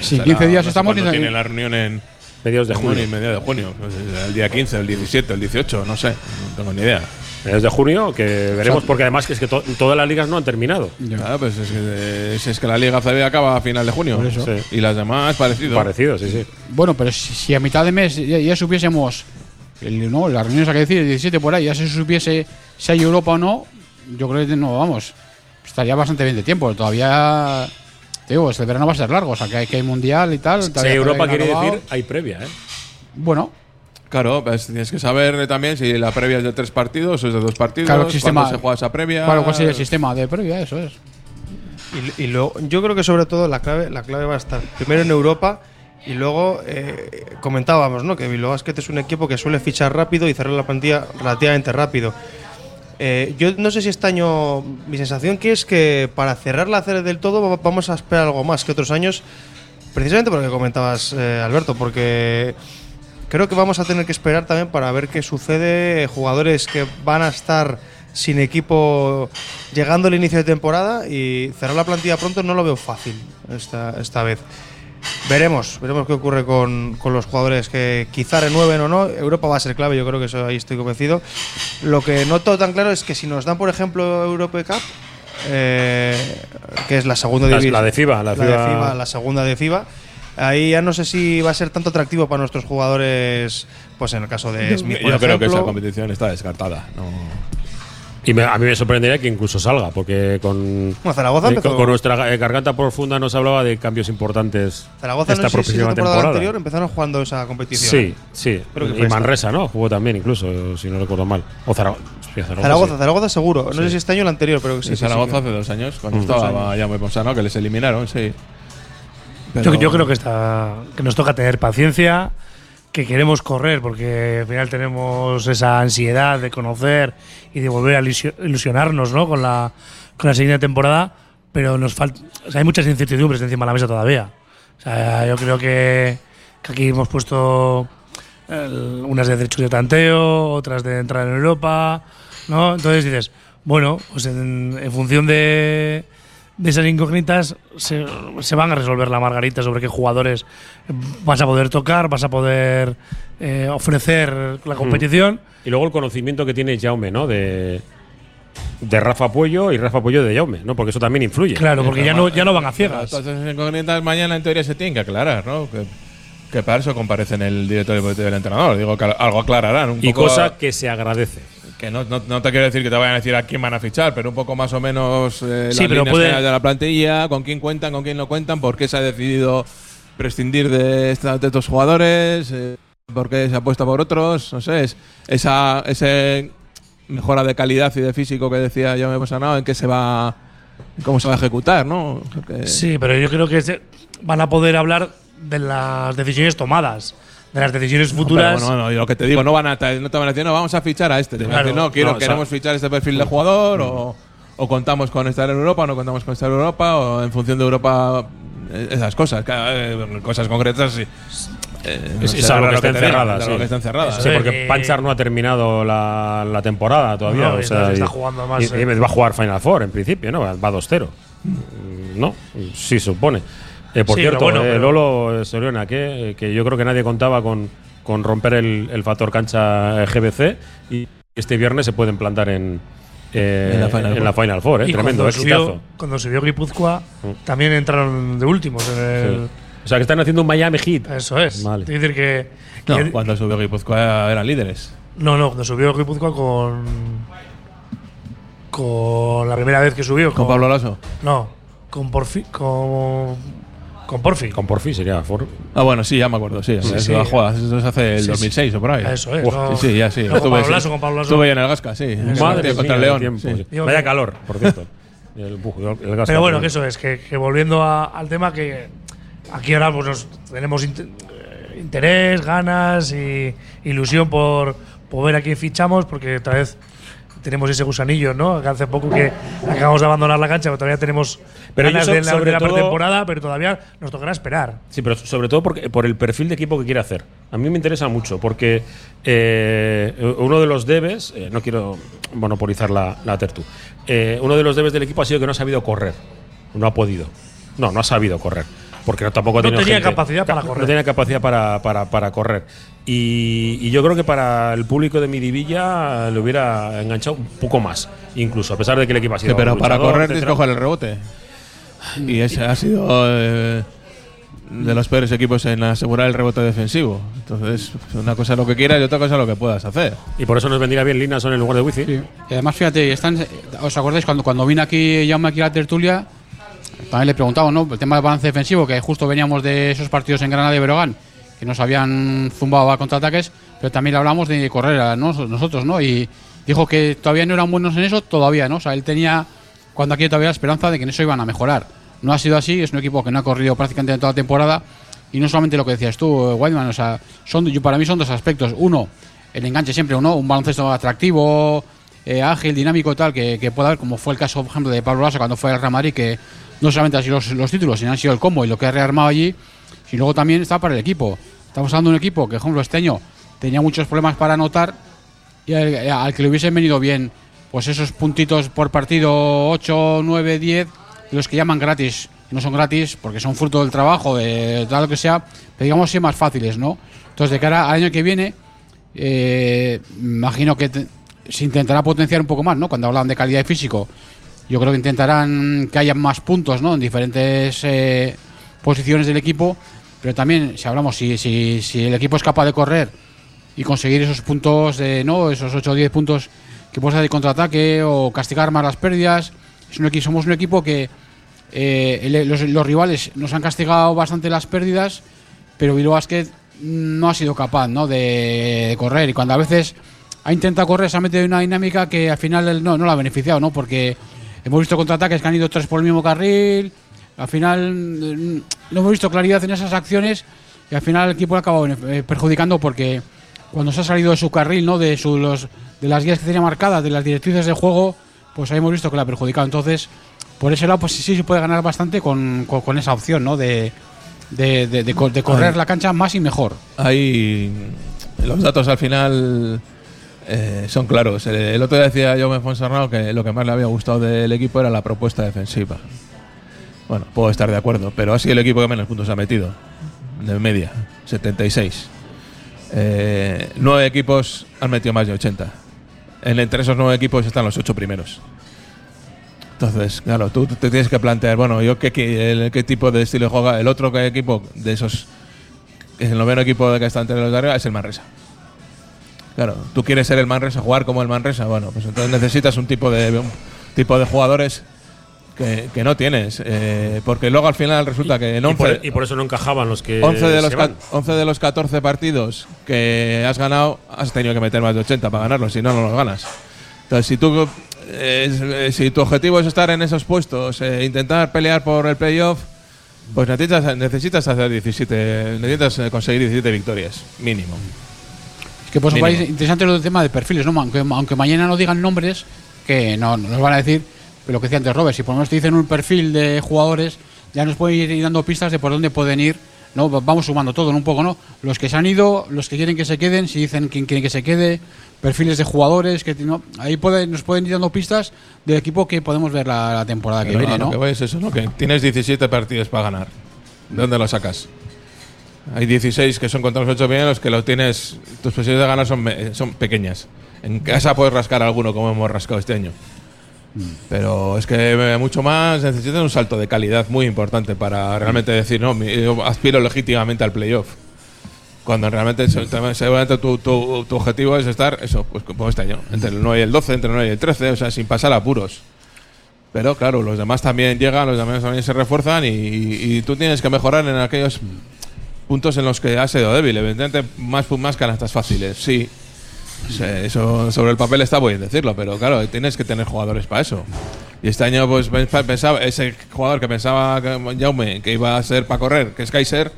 Speaker 3: Sí,
Speaker 4: será-
Speaker 3: 15 días estamos
Speaker 4: cuándo
Speaker 3: y-
Speaker 4: tiene la reunión en,
Speaker 1: Mediados de junio.
Speaker 4: ni medio de junio. El día 15, el 17, el 18, no sé. No tengo ni idea.
Speaker 1: Mediados de junio, que veremos,
Speaker 4: O sea-
Speaker 1: porque además que es que to- todas las ligas no han terminado.
Speaker 4: Claro, pues es que, es, es que la Liga CB acaba a final de junio.
Speaker 3: Por eso.
Speaker 4: Sí. Y las demás parecido.
Speaker 1: Parecido, sí, sí.
Speaker 3: Bueno, pero si, si a mitad de mes ya, ya supiésemos, el, no, las reuniones hay que decir, el 17 por ahí, ya se supiese si hay Europa o no, yo creo que no, vamos, estaría bastante bien de tiempo. Todavía, digo, este verano va a ser largo, o sea que hay, que hay mundial y tal.
Speaker 1: Si
Speaker 3: todavía
Speaker 1: Europa quiere decir, hay previa, ¿eh?
Speaker 3: Bueno,
Speaker 4: Claro, pues tienes que saber también si la previa es de tres partidos o es de dos partidos.
Speaker 3: claro, el sistema.
Speaker 4: se juega esa previa.
Speaker 3: Claro, ¿cuál sería el sistema de previa? Eso es.
Speaker 5: Y, y luego, yo creo que sobre todo la clave, la clave va a estar primero en Europa y luego eh, comentábamos, ¿no? Que Bilbao Basket es un equipo que suele fichar rápido y cerrar la plantilla relativamente rápido. Eh, yo no sé si este año mi sensación que es que para cerrarla hacer del todo va- vamos a esperar algo más que otros años, precisamente por lo que comentabas eh, Alberto, porque creo que vamos a tener que esperar también para ver qué sucede. Jugadores que van a estar sin equipo llegando al inicio de temporada y cerrar la plantilla pronto no lo veo fácil esta, esta vez. Veremos, veremos qué ocurre con, con los jugadores que quizá renueven o no. Europa va a ser clave, yo creo que eso ahí estoy convencido. Lo que no todo tan claro es que si nos dan, por ejemplo, Europe Cup, eh, que es la segunda
Speaker 1: La-
Speaker 5: división.
Speaker 1: la de FIBA, la
Speaker 5: de
Speaker 1: FIBA.
Speaker 5: FIBA, la segunda de FIBA. Ahí ya no sé si va a ser tanto atractivo para nuestros jugadores, pues en el caso de Smith, por
Speaker 4: Yo creo que esa competición está descartada. No.
Speaker 1: Y me- a mí me sorprendería que incluso salga, porque con,
Speaker 5: Bueno, Zaragoza
Speaker 1: eh,
Speaker 5: empezó-
Speaker 1: con, con nuestra eh, garganta profunda nos hablaba de cambios importantes
Speaker 5: Zaragoza
Speaker 1: esta
Speaker 5: no sé si temporada,
Speaker 1: temporada.
Speaker 5: anterior empezaron jugando esa competición.
Speaker 1: Sí, sí.
Speaker 5: Creo que
Speaker 1: y
Speaker 5: esta.
Speaker 1: Manresa, ¿no? Jugó también, incluso, si no recuerdo mal. O Zaragoza. sí, Zaragoza,
Speaker 5: Zaragoza,
Speaker 1: sí.
Speaker 5: Zaragoza seguro. No
Speaker 1: Sí.
Speaker 5: sé si este año o el anterior, pero sí.
Speaker 4: en
Speaker 5: sí,
Speaker 4: Zaragoza
Speaker 5: sí,
Speaker 4: hace dos años, cuando
Speaker 1: Mm.
Speaker 4: estaba ya muy Ponsano, que les eliminaron, sí.
Speaker 2: Yo, yo creo que, está, que nos toca tener paciencia, que queremos correr, porque al final tenemos esa ansiedad de conocer y de volver a ilusio- ilusionarnos ¿no? con, la, con la siguiente temporada, pero nos falta, o sea, hay muchas incertidumbres encima de la mesa todavía. O sea, yo creo que, que aquí hemos puesto el- unas de derechos de tanteo, otras de entrar en Europa, ¿no? Entonces dices, bueno, pues en, en función de, de esas incógnitas se, se van a resolver la margarita sobre qué jugadores vas a poder tocar, vas a poder eh, ofrecer la competición.
Speaker 1: Y luego el conocimiento que tiene Jaume, ¿no? De, de Rafa Puello y Rafa Puello de Jaume, ¿no? Porque eso también influye.
Speaker 2: Claro, porque ya no, ya no van a ciegas.
Speaker 4: Esas incógnitas mañana en teoría se tienen que aclarar, ¿no? Que, que para eso comparecen el director deportivo y el entrenador. Digo que algo aclararán. Un
Speaker 1: Y
Speaker 4: poco-
Speaker 1: cosa que se agradece.
Speaker 4: Que no, no, no te quiero decir que te vayan a decir a quién van a fichar, pero un poco más o menos eh,
Speaker 2: Sí,
Speaker 4: las
Speaker 2: pero
Speaker 4: líneas
Speaker 2: puede-
Speaker 4: de la plantilla, con quién cuentan, con quién no cuentan, por qué se ha decidido prescindir de, esta- de estos jugadores, eh, por qué se apuesta por otros, no sé, es, esa ese mejora de calidad y de físico que decía yo me he pasado, en qué se va, cómo se va a ejecutar, ¿no?
Speaker 2: Sí, pero yo creo que se- van a poder hablar de las decisiones tomadas, de las decisiones futuras.
Speaker 4: Pero bueno, no, y lo que te digo, no, van a, no te van a decir, no, vamos a fichar a este. Te van a
Speaker 2: Claro.
Speaker 4: decir, no, quiero,
Speaker 1: No, o sea-
Speaker 4: queremos fichar este perfil de jugador, o, o contamos con estar en Europa, o no contamos con estar en Europa, o en función de Europa, esas cosas. Claro, eh, cosas concretas, sí. Eh, no
Speaker 1: Es, algo que está
Speaker 4: de
Speaker 1: Sí,
Speaker 4: que está encerrada.
Speaker 1: Sí,
Speaker 2: Eso
Speaker 1: porque
Speaker 2: Eh,
Speaker 1: Panchar no ha terminado la, la temporada todavía.
Speaker 2: No,
Speaker 1: o
Speaker 2: y
Speaker 1: sea,
Speaker 2: entonces
Speaker 1: y-
Speaker 2: está jugando más,
Speaker 1: y- y
Speaker 2: eh.
Speaker 1: va a jugar Final Four en principio, ¿no? Va 2-0. Mm, No, sí, supone. Eh, por
Speaker 2: Sí,
Speaker 1: cierto,
Speaker 2: bueno,
Speaker 1: eh, Lolo eh, Soriona, que, que yo creo que nadie contaba con, con romper el, el factor cancha eh, GBC y este viernes se pueden plantar en, eh,
Speaker 4: En la Final
Speaker 1: en
Speaker 4: Four.
Speaker 1: la Final Four. eh,
Speaker 2: y
Speaker 1: Tremendo,
Speaker 2: cuando
Speaker 1: exitazo.
Speaker 2: subió, cuando subió Guipúzcoa,
Speaker 1: Mm.
Speaker 2: también entraron de últimos en el.
Speaker 1: Sí. O sea, que están haciendo un Miami Heat.
Speaker 2: Eso es.
Speaker 1: Vale.
Speaker 2: Es decir, que.
Speaker 4: No,
Speaker 2: que-
Speaker 4: cuando subió Guipúzcoa eran líderes.
Speaker 2: no, no, cuando subió Guipúzcoa con. Con la primera vez que subió.
Speaker 4: ¿Con Pablo Lasso?
Speaker 2: No, con Porfi. Con. Con Porfi.
Speaker 1: Con Porfi sería For-
Speaker 4: Ah, bueno, sí, ya me acuerdo, sí.
Speaker 2: Sí,
Speaker 4: eso
Speaker 2: sí.
Speaker 4: ha jugado, eso se hace el
Speaker 2: Sí, sí.
Speaker 4: 2006 o por ahí.
Speaker 2: Eso es, no-
Speaker 4: sí, sí, ya sí.
Speaker 2: no, con
Speaker 4: Estuve,
Speaker 2: Pablo
Speaker 4: sí.
Speaker 2: Lasso, con Pablo Lasso.
Speaker 4: Estuve ahí en el Gasca, sí.
Speaker 1: Madre
Speaker 4: contra
Speaker 1: mía,
Speaker 4: el
Speaker 1: el
Speaker 4: León.
Speaker 1: tiempo.
Speaker 4: sí.
Speaker 1: sí.
Speaker 2: Digo
Speaker 1: Vaya calor, por cierto. El, el gas
Speaker 2: Pero bueno,
Speaker 1: también.
Speaker 2: que eso es, que, que volviendo a- al tema que aquí ahora pues nos- tenemos eh, interés, ganas y ilusión por, por ver a quién fichamos, porque otra vez tenemos ese gusanillo, ¿no? Hace poco que acabamos de abandonar la cancha, pero todavía tenemos
Speaker 1: Pero
Speaker 2: ganas de la, de la pretemporada, pero todavía nos tocará esperar.
Speaker 1: Sí, pero sobre todo porque, por el perfil de equipo que quiere hacer. A mí me interesa mucho porque eh, uno de los debes, eh, no quiero monopolizar la, la tertu, eh, uno de los debes del equipo ha sido que no ha sabido correr. No ha podido. No, no ha sabido correr. Porque no, tampoco
Speaker 2: No tenía
Speaker 1: gente.
Speaker 2: capacidad para correr.
Speaker 1: No tenía capacidad para, para, para correr. Y, y yo creo que para el público de Midivilla le hubiera enganchado un poco más, incluso, a pesar de que el equipo ha
Speaker 4: Sí,
Speaker 1: sido.
Speaker 4: pero para correr tienes que coger el rebote. Y ese ha sido eh, de los peores equipos en asegurar el rebote defensivo. Entonces, una cosa es lo que quieras y otra cosa es lo que puedas hacer.
Speaker 1: Y por eso nos vendría bien Linason en lugar de Wifi.
Speaker 3: Y además, fíjate, están, ¿os acordáis cuando, cuando vine aquí, Jaume aquí a la tertulia? También le preguntaba, ¿no? El tema del balance defensivo, que justo veníamos de esos partidos en Granada y Berogán, que nos habían zumbado a contraataques, pero también le hablamos de correr a nos- nosotros, ¿no? Y dijo que todavía no eran buenos en eso, todavía, ¿no? O sea, él tenía, cuando aquí todavía la esperanza de que en eso iban a mejorar. No ha sido así, es un equipo que no ha corrido prácticamente en toda la temporada. Y no solamente lo que decías tú, Whiteman, o sea, son, yo, para mí son dos aspectos. Uno, el enganche siempre, uno, un baloncesto atractivo, eh, ágil, dinámico, tal, que, que pueda haber, como fue el caso, por ejemplo, de Pablo Lasso cuando fue al Real que no solamente han sido los, los títulos, sino han sido el combo y lo que ha rearmado allí, y luego también está para el equipo. Estamos hablando de un equipo que, por ejemplo, este año tenía muchos problemas para anotar y al, que le hubiesen venido bien, pues esos puntitos por partido 8, 9, 10, los que llaman gratis, no son gratis porque son fruto del trabajo, de tal lo que sea, pero digamos sí más fáciles, ¿no? Entonces, de cara al año que viene, eh, imagino que se intentará potenciar un poco más, ¿no? Cuando hablan de calidad de físico, yo creo que intentarán que haya más puntos, ¿no? En diferentes eh, posiciones del equipo, pero también, si hablamos, si, si, si el equipo es capaz de correr y conseguir esos puntos, de, ¿no? Esos 8 o 10 puntos que puedes hacer de contraataque o castigar más las pérdidas, es un somos un equipo que eh, los, rivales nos han castigado bastante las pérdidas, pero Bilbao Basket no ha sido capaz ¿no? de, de correr y cuando a veces ha intentado correr se ha metido en una dinámica que al final no, no la ha beneficiado, ¿no? porque hemos visto contraataques que han ido tres por el mismo carril, al final no hemos visto claridad en esas acciones y al final el equipo ha acabado eh, perjudicando porque cuando se ha salido de su carril, ¿no? de, su, los, de las guías que tenía marcadas, de las directrices de juego, pues ahí hemos visto que le ha perjudicado. Entonces, por ese lado, pues sí, sí se puede ganar bastante con, con- con esa opción, ¿no? De, de, de- de co- de correr
Speaker 4: Ay.
Speaker 3: la cancha más y mejor.
Speaker 4: Ahí los datos al final eh, son claros. El, otro día decía Jaume Fonsarnau que lo que más le había gustado del equipo era la propuesta defensiva. Bueno, puedo estar de acuerdo, pero ha sido el equipo que menos puntos ha metido. De media, 76. Eh, nueve equipos han metido más de 80. En, entre esos nueve equipos están los ocho primeros. Entonces, claro, tú te tienes que plantear, bueno, yo qué, qué, tipo de estilo juega. El otro equipo de esos, el noveno equipo que está entre los de arriba, es el Manresa. Claro, tú quieres ser el Manresa, jugar como el Manresa, bueno, pues entonces necesitas un tipo de un tipo de jugadores que, que no tienes, eh, porque luego al final resulta que en
Speaker 1: Y por,
Speaker 4: 11,
Speaker 1: y por eso no encajaban los que
Speaker 4: 11 de los
Speaker 1: se
Speaker 4: ca-
Speaker 1: van.
Speaker 4: 11 de los 14 partidos que has ganado, has tenido que meter más de 80 para ganarlos, si no, no los ganas. Entonces, si tú eh, si tu objetivo es estar en esos puestos, eh, intentar pelear por el playoff, pues necesitas, necesitas hacer 17, necesitas eh, conseguir 17 victorias, mínimo.
Speaker 3: Que por eso
Speaker 4: Mínimo.
Speaker 3: parece interesante lo del tema de perfiles, ¿no? Aunque, aunque mañana no digan nombres, que no, no nos van a decir, lo que decía antes Robert, si por lo menos te dicen un perfil de jugadores, ya nos pueden ir dando pistas de por dónde pueden ir. ¿no? Va- Vamos sumando todo, ¿no? un poco, ¿no? Los que se han ido, los que quieren que se queden, si dicen quién quiere que se quede, perfiles de jugadores, que ¿no? ahí nos pueden ir dando pistas del equipo que podemos ver la, la temporada que viene,
Speaker 4: lo
Speaker 3: ¿no?
Speaker 4: que voy es eso, ¿no? Que tienes 17 partidos para ganar. ¿De dónde lo sacas? Hay 16 que son contra los 8 primeros, que lo tienes. Tus posibilidades de ganar son, son pequeñas. En casa puedes rascar alguno, como hemos rascado este año. Pero es que mucho más necesitas un salto de calidad muy importante para realmente decir, no, yo aspiro legítimamente al playoff. Cuando realmente seguramente tu, tu- tu objetivo es estar, eso, pues como este año, entre el 9 y el 12, entre el 9 y el 13, o sea, sin pasar apuros. Pero claro, los demás también llegan, los demás también se refuerzan y, y tú tienes que mejorar en aquellos puntos en los que has sido débil. Evidentemente, más, más canastas fáciles, sí. Sí, Eso sobre el papel está bien decirlo, pero claro, tienes que tener jugadores para eso. Y este año, pues pens- pensaba, ese jugador que pensaba Jaume que iba a ser para correr, que es Kaiser,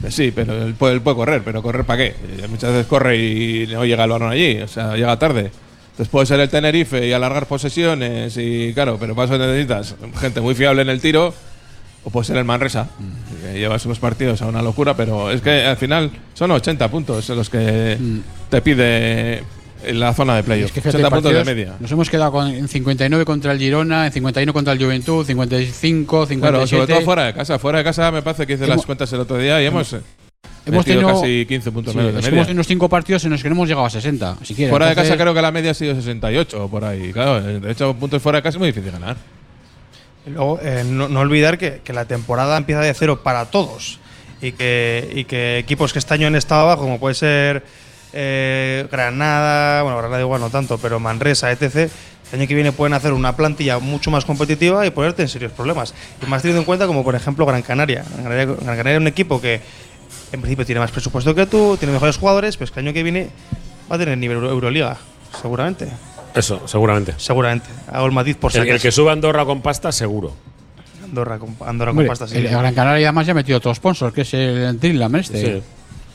Speaker 4: pues sí, pero él puede, él puede correr, pero ¿correr para qué? Eh, Muchas veces corre y no llega el balón allí, o sea, llega tarde. Entonces puede ser el Tenerife y alargar posesiones y claro, pero para eso necesitas gente muy fiable en el tiro o puede ser el Manresa, que llevas unos partidos a una locura, pero es que al final son 80 puntos los que te pide en la zona de playoff.
Speaker 3: Es que fíjate,
Speaker 4: 80 puntos de media.
Speaker 3: Nos hemos quedado con, en 59 contra el Girona, en 51 contra el Juventud, 55, 57.
Speaker 4: Claro, sobre todo fuera de casa. Fuera de casa me parece que hice
Speaker 3: Hemos-
Speaker 4: las cuentas el otro día y hemos, eh,
Speaker 3: Hemos
Speaker 4: metido
Speaker 3: tenido
Speaker 4: casi 15 puntos
Speaker 3: sí,
Speaker 4: menos de media.
Speaker 3: hemos tenido unos 5 partidos en los que no hemos llegado a 60, siquiera.
Speaker 4: Fuera de casa
Speaker 3: Entonces,
Speaker 4: creo que la media ha sido 68 o por ahí. Claro, de hecho, puntos fuera de casa es muy difícil ganar.
Speaker 5: Luego, eh, no, olvidar que, que la temporada empieza de cero para todos. Y que, y que equipos que este año han estado abajo, como puede ser eh, Granada, bueno, Granada igual no tanto, pero Manresa, etc., el año que viene pueden hacer una plantilla mucho más competitiva y ponerte en serios problemas. Y más teniendo en cuenta, como por ejemplo Gran Canaria. Gran Canaria, es un equipo que en principio tiene más presupuesto que tú, tiene mejores jugadores, pero es que el año que viene va a tener nivel Euro- Euroliga, seguramente.
Speaker 1: Eso, seguramente.
Speaker 5: Seguramente. Hago el matiz por si
Speaker 1: El, que suba Andorra con pasta, seguro.
Speaker 5: Andorra con, Andorra
Speaker 3: hombre,
Speaker 5: con pasta, sí.
Speaker 3: el Gran Canaria además ya ha metido otro sponsor, que es el Dreamland este.
Speaker 1: Sí.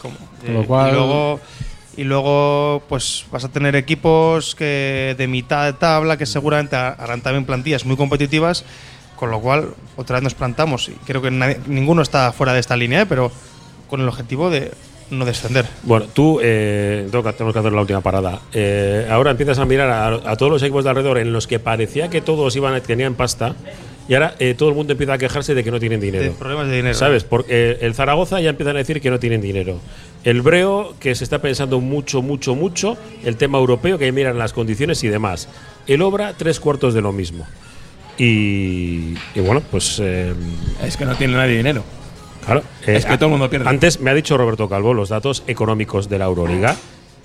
Speaker 5: Como-
Speaker 3: Con lo
Speaker 5: eh,
Speaker 3: cual-
Speaker 5: y luego y luego pues vas a tener equipos que de mitad de tabla que seguramente harán también plantillas muy competitivas con lo cual otra vez nos plantamos y creo que nadie- ninguno está fuera de esta línea ¿eh? pero con el objetivo de no descender
Speaker 1: Bueno, tú, eh, tengo que- tenemos que hacer la última parada. Eh, ahora empiezas a mirar a, a todos los equipos de alrededor en los que parecía que todos iban a, tenían pasta y ahora eh, todo el mundo empieza a quejarse de que no tienen dinero.
Speaker 5: de problemas de dinero
Speaker 1: ¿Sabes? Porque el Zaragoza ya empiezan a decir que no tienen dinero. El Breo, que se está pensando mucho, mucho, mucho, el tema europeo, que miran las condiciones y demás. El Obra, tres cuartos de lo mismo. Y, y bueno, pues. eh,
Speaker 4: Es que no tiene nadie dinero.
Speaker 1: Claro, eh,
Speaker 4: Es que todo el mundo pierde.
Speaker 1: Antes me ha dicho Roberto Calvo los datos económicos de la Euroliga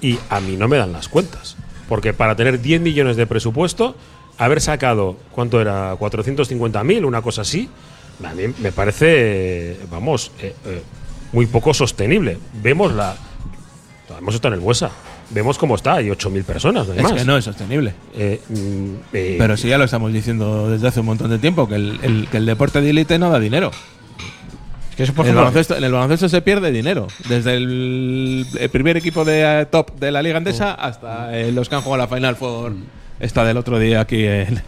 Speaker 1: y a mí no me dan las cuentas. Porque para tener 10 millones de presupuesto, haber sacado, ¿cuánto era? 450.000, una cosa así, a mí me parece, vamos, eh, eh, muy poco sostenible. Vemos la. Hemos estado en el Buesa. Vemos cómo está, hay 8.000 personas, no hay
Speaker 4: Es
Speaker 1: más.
Speaker 4: que no es sostenible.
Speaker 1: Eh, mm, eh,
Speaker 4: Pero sí, ya lo estamos diciendo desde hace un montón de tiempo, que el, el- que el deporte de élite no da dinero.
Speaker 3: Es que eso por
Speaker 4: En el,
Speaker 3: ejemplo,
Speaker 4: baloncesto, en el baloncesto se pierde dinero. Desde el, el primer equipo de eh, top de la Liga Andesa hasta eh, los que han jugado la Final Four esta del otro día aquí en,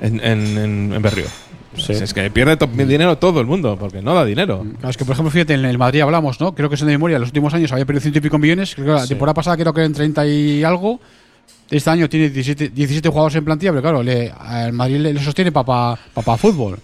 Speaker 4: en, en, en- Berrío.
Speaker 1: Sí.
Speaker 4: Es que pierde top- dinero todo el mundo, porque no da dinero.
Speaker 3: Claro, es que por ejemplo, fíjate, en el Madrid hablamos, ¿no? Creo que es de memoria, en los últimos años había perdido ciento y pico millones. Creo que la
Speaker 1: Sí.
Speaker 3: temporada pasada creo que eran 30 y algo. Este año tiene 17, 17 jugadores en plantilla, pero claro, le, al Madrid le, le sostiene para pa, fútbol.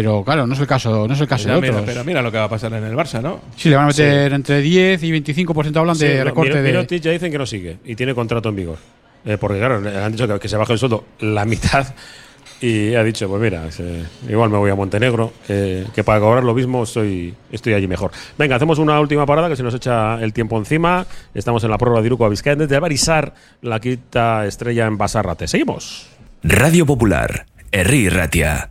Speaker 3: Pero claro, no es el caso, no es el caso
Speaker 4: Pero
Speaker 3: de
Speaker 4: mira,
Speaker 3: otros.
Speaker 4: pero mira lo que va a pasar en el Barça, ¿no?
Speaker 3: sí, le van a meter entre 10 y 25% hablan
Speaker 1: Sí,
Speaker 3: de
Speaker 1: no,
Speaker 3: recorte
Speaker 1: Miro-
Speaker 3: de.
Speaker 1: Mirotic ya dicen que no sigue y tiene contrato en vigor. Eh, porque, claro, han dicho que, que se baje el sueldo la mitad y ha dicho, pues mira, se- igual me voy a Montenegro, que, que para cobrar lo mismo estoy, estoy allí mejor. Venga, hacemos una última parada que se nos echa el tiempo encima. Estamos en la prórroga de Iruko a Vizcaya desde Barisar, la quinta estrella en Basarrate. Seguimos.
Speaker 6: Radio Popular, Herri Ratia.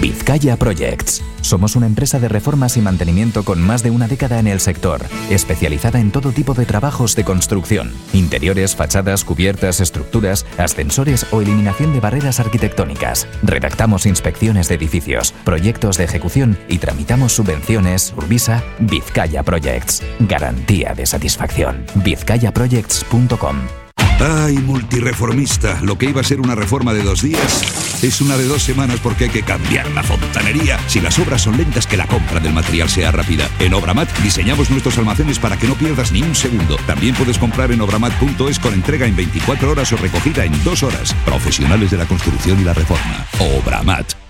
Speaker 9: Vizcaya Projects. Somos una empresa de reformas y mantenimiento con más de una década en el sector, especializada en todo tipo de trabajos de construcción, interiores, fachadas, cubiertas, estructuras, ascensores o eliminación de barreras arquitectónicas. Redactamos inspecciones de edificios, proyectos de ejecución y tramitamos subvenciones. Urbisa Vizcaya Projects. Garantía de satisfacción. vizcayaprojects.com.
Speaker 12: Ay, multireformista, lo que iba a ser una reforma de dos días es una de dos semanas porque hay que cambiar la fontanería. Si las obras son lentas, que la compra del material sea rápida. En Obramat diseñamos nuestros almacenes para que no pierdas ni un segundo. También puedes comprar en obramat.es con entrega en 24 horas o recogida en dos horas. Profesionales de la construcción y la reforma. Obramat.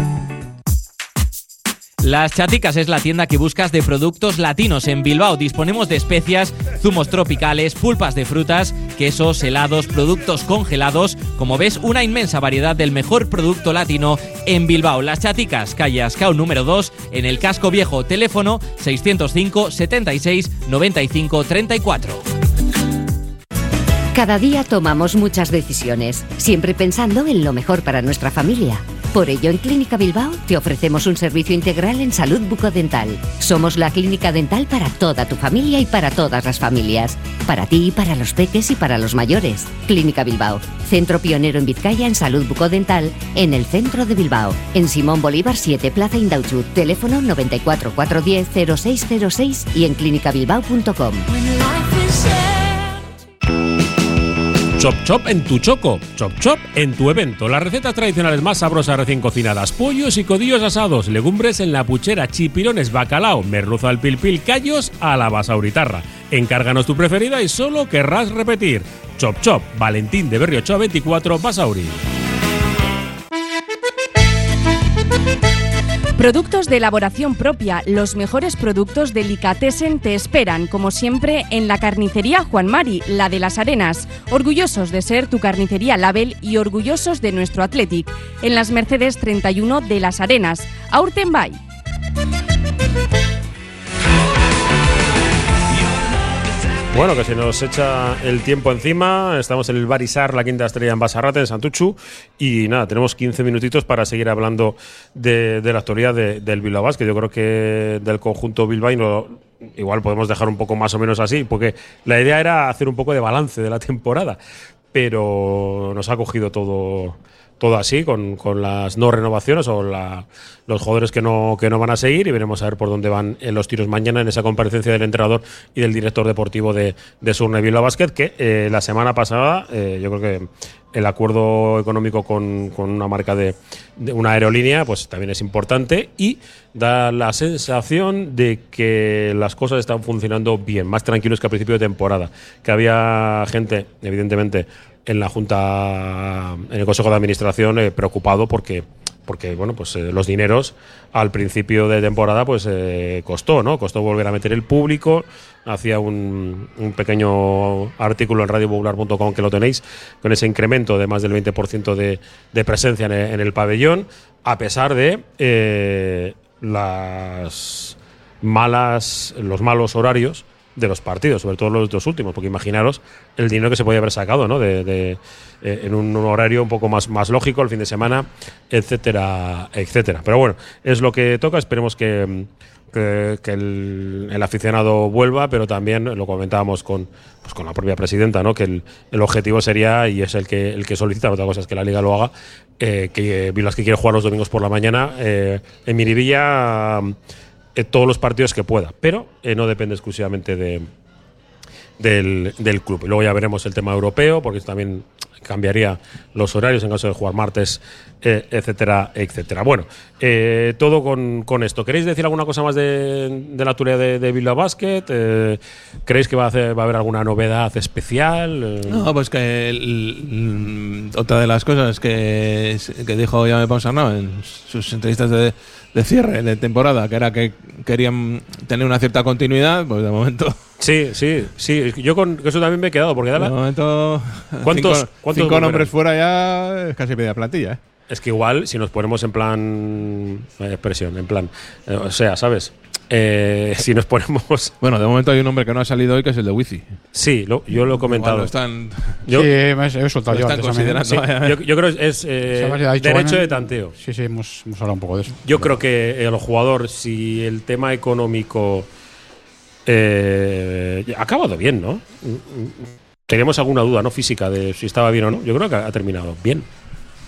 Speaker 13: Las Chaticas es la tienda que buscas de productos latinos. En Bilbao disponemos de especias, zumos tropicales, pulpas de frutas, quesos, helados, productos congelados. Como ves, una inmensa variedad del mejor producto latino en Bilbao. Las Chaticas, calle Ascao número 2, en el casco viejo. Teléfono 605 76 95 34.
Speaker 14: Cada día tomamos muchas decisiones, siempre pensando en lo mejor para nuestra familia. Por ello, en Clínica Bilbao te ofrecemos un servicio integral en salud bucodental. Somos la clínica dental para toda tu familia y para todas las familias. Para ti, para los peques y para los mayores. Clínica Bilbao, centro pionero en Vizcaya en salud bucodental, en el centro de Bilbao. En Simón Bolívar 7, Plaza Indauchut, teléfono 94 410 0606 y en clinicabilbao.com.
Speaker 1: Chop Chop en tu choco, Chop Chop en tu evento. Las recetas tradicionales más sabrosas recién cocinadas, pollos y codillos asados, legumbres en la puchera, chipirones, bacalao, merluza al pilpil, callos a la basauritarra. Encárganos tu preferida y solo querrás repetir. Chop Chop, Valentín de Berrio 8 24, Basauri.
Speaker 15: Productos de elaboración propia, los mejores productos Delicatessen te esperan, como siempre, en la carnicería Juan Mari, la de las Arenas. Orgullosos de ser tu carnicería Label y orgullosos de nuestro Athletic. En las Mercedes 31 de las Arenas. Aurtenbay.
Speaker 1: Bueno, que se nos echa el tiempo encima. Estamos en el Barisar, la quinta estrella en Basarrate, en Santuchu. Y nada, tenemos 15 minutitos para seguir hablando de, la actualidad de- del Bilbao Basket. Yo creo que del conjunto bilbaíno igual podemos dejar un poco más o menos así, porque la idea era hacer un poco de balance de la temporada. Pero nos ha cogido todo, todo así, con, con las no renovaciones o la- los jugadores que no, que no van a seguir y veremos a ver por dónde van en los tiros mañana en esa comparecencia del entrenador y del director deportivo de, de Surne Bilbao Basket, que eh, la semana pasada eh, yo creo que el acuerdo económico con, con una marca de, de una aerolínea pues también es importante y da la sensación de que las cosas están funcionando bien, más tranquilos que a principio de temporada, que había gente, evidentemente, en la Junta, en el Consejo de Administración, eh, preocupado porque, porque bueno, pues eh, los dineros al principio de temporada pues eh, costó, ¿no? Costó volver a meter el público. Hacía un, un pequeño artículo en radiopopular.com que lo tenéis, con ese incremento de más del 20% de, presencia en el, en el pabellón, a pesar de las malas, los malos horarios de los partidos, sobre todo los dos últimos, porque imaginaros el dinero que se podía haber sacado, ¿no? De, eh, en un horario un poco más, más lógico, el fin de semana, etcétera, etcétera. Pero bueno, es lo que toca, esperemos que, que, que el, aficionado vuelva, pero también lo comentábamos con, pues con la propia presidenta, ¿no? Que el, el objetivo sería, y es el que, el que solicita, otra cosa es que la liga lo haga, eh, que Vilas que quiere jugar los domingos por la mañana, eh, en Miribilla eh, todos los partidos que pueda, pero eh, no depende exclusivamente de, del, club. Luego ya veremos el tema europeo, porque también cambiaría los horarios en caso de jugar martes, eh, etcétera, etcétera. Bueno, eh, todo con, con esto. ¿Queréis decir alguna cosa más de, la actualidad de, de Bilbao Basket? Eh, ¿Creéis que va a, hacer- va a haber alguna novedad especial? Eh,
Speaker 4: No, pues que el- otra de las cosas que, que dijo Jaime Ponsarnau en sus entrevistas de, de cierre de temporada, que era que querían tener una cierta continuidad, pues de momento.
Speaker 1: Sí, sí, sí. Yo con eso también me he quedado, porque
Speaker 4: De momento.
Speaker 1: ¿Cuántos,
Speaker 4: cinco,
Speaker 1: cuántos
Speaker 4: cinco nombres fuera ya es casi media plantilla. ¿eh?
Speaker 1: Es que igual, si nos ponemos en plan. eh, expresión, en plan. eh, o sea, ¿sabes? Eh, si nos ponemos.
Speaker 4: Bueno, de momento hay un nombre que no ha salido hoy que es el de Wifi.
Speaker 1: Sí, lo- yo lo he comentado.
Speaker 4: Lo están-
Speaker 1: Yo,
Speaker 3: Sí, me he soltado yo
Speaker 4: están
Speaker 3: antes también.
Speaker 4: considerando.
Speaker 1: sí, yo, yo creo que es eh, derecho de tanteo.
Speaker 3: Sí, sí, hemos, hemos hablado un poco de eso.
Speaker 1: Yo creo que el jugador, si el tema económico eh, ha acabado bien, ¿no? Teníamos alguna duda, ¿no? Física de si estaba bien o no. Yo creo que ha terminado bien.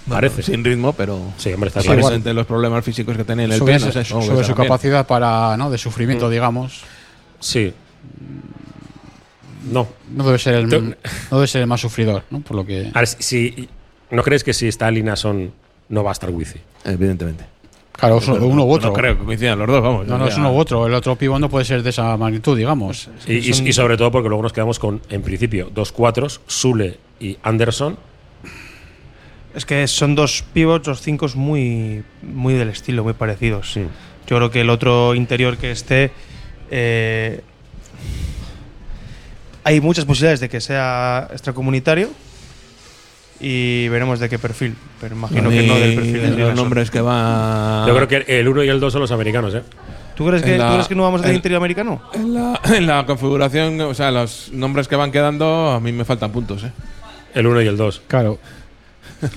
Speaker 1: Parece.
Speaker 4: Sin ritmo, pero.
Speaker 1: Sí, hombre, está
Speaker 4: Sí,
Speaker 1: claro.
Speaker 4: igual. de los problemas físicos que tenía en el
Speaker 3: sobre
Speaker 4: pie, no sé,
Speaker 3: sobre su capacidad para, ¿no? de sufrimiento, digamos.
Speaker 1: Sí. No.
Speaker 3: No debe ser el,
Speaker 1: Te-
Speaker 3: no debe ser el más sufridor, ¿no? Por lo que.
Speaker 1: Si- ¿No crees que si está Linason no va a estar Wifi?
Speaker 4: Evidentemente.
Speaker 3: Claro, es uno, uno u otro.
Speaker 4: No creo que coincidan los dos, vamos.
Speaker 3: No, no, es uno u otro. El otro pivo no puede ser de esa magnitud, digamos.
Speaker 1: Y, y- y sobre todo porque luego nos quedamos con, en principio, dos cuatros, Sule y Anderson.
Speaker 5: Es que son dos pivots, dos cinco muy, muy del estilo, muy parecidos. Yo creo que el otro interior que esté. eh, hay muchas posibilidades de que sea extracomunitario. Y veremos de qué perfil. Pero imagino que no del perfil de
Speaker 4: los
Speaker 5: Linason.
Speaker 4: nombres que va.
Speaker 1: Yo creo que el 1 y el 2 son los americanos, ¿eh?
Speaker 5: ¿Tú crees, que,
Speaker 4: la-
Speaker 5: ¿Tú crees que no vamos a tener
Speaker 4: en-
Speaker 5: interior americano?
Speaker 4: En la, en la configuración, o sea, los nombres que van quedando, a mí me faltan puntos, ¿eh?
Speaker 1: El 1 y el 2.
Speaker 3: Claro.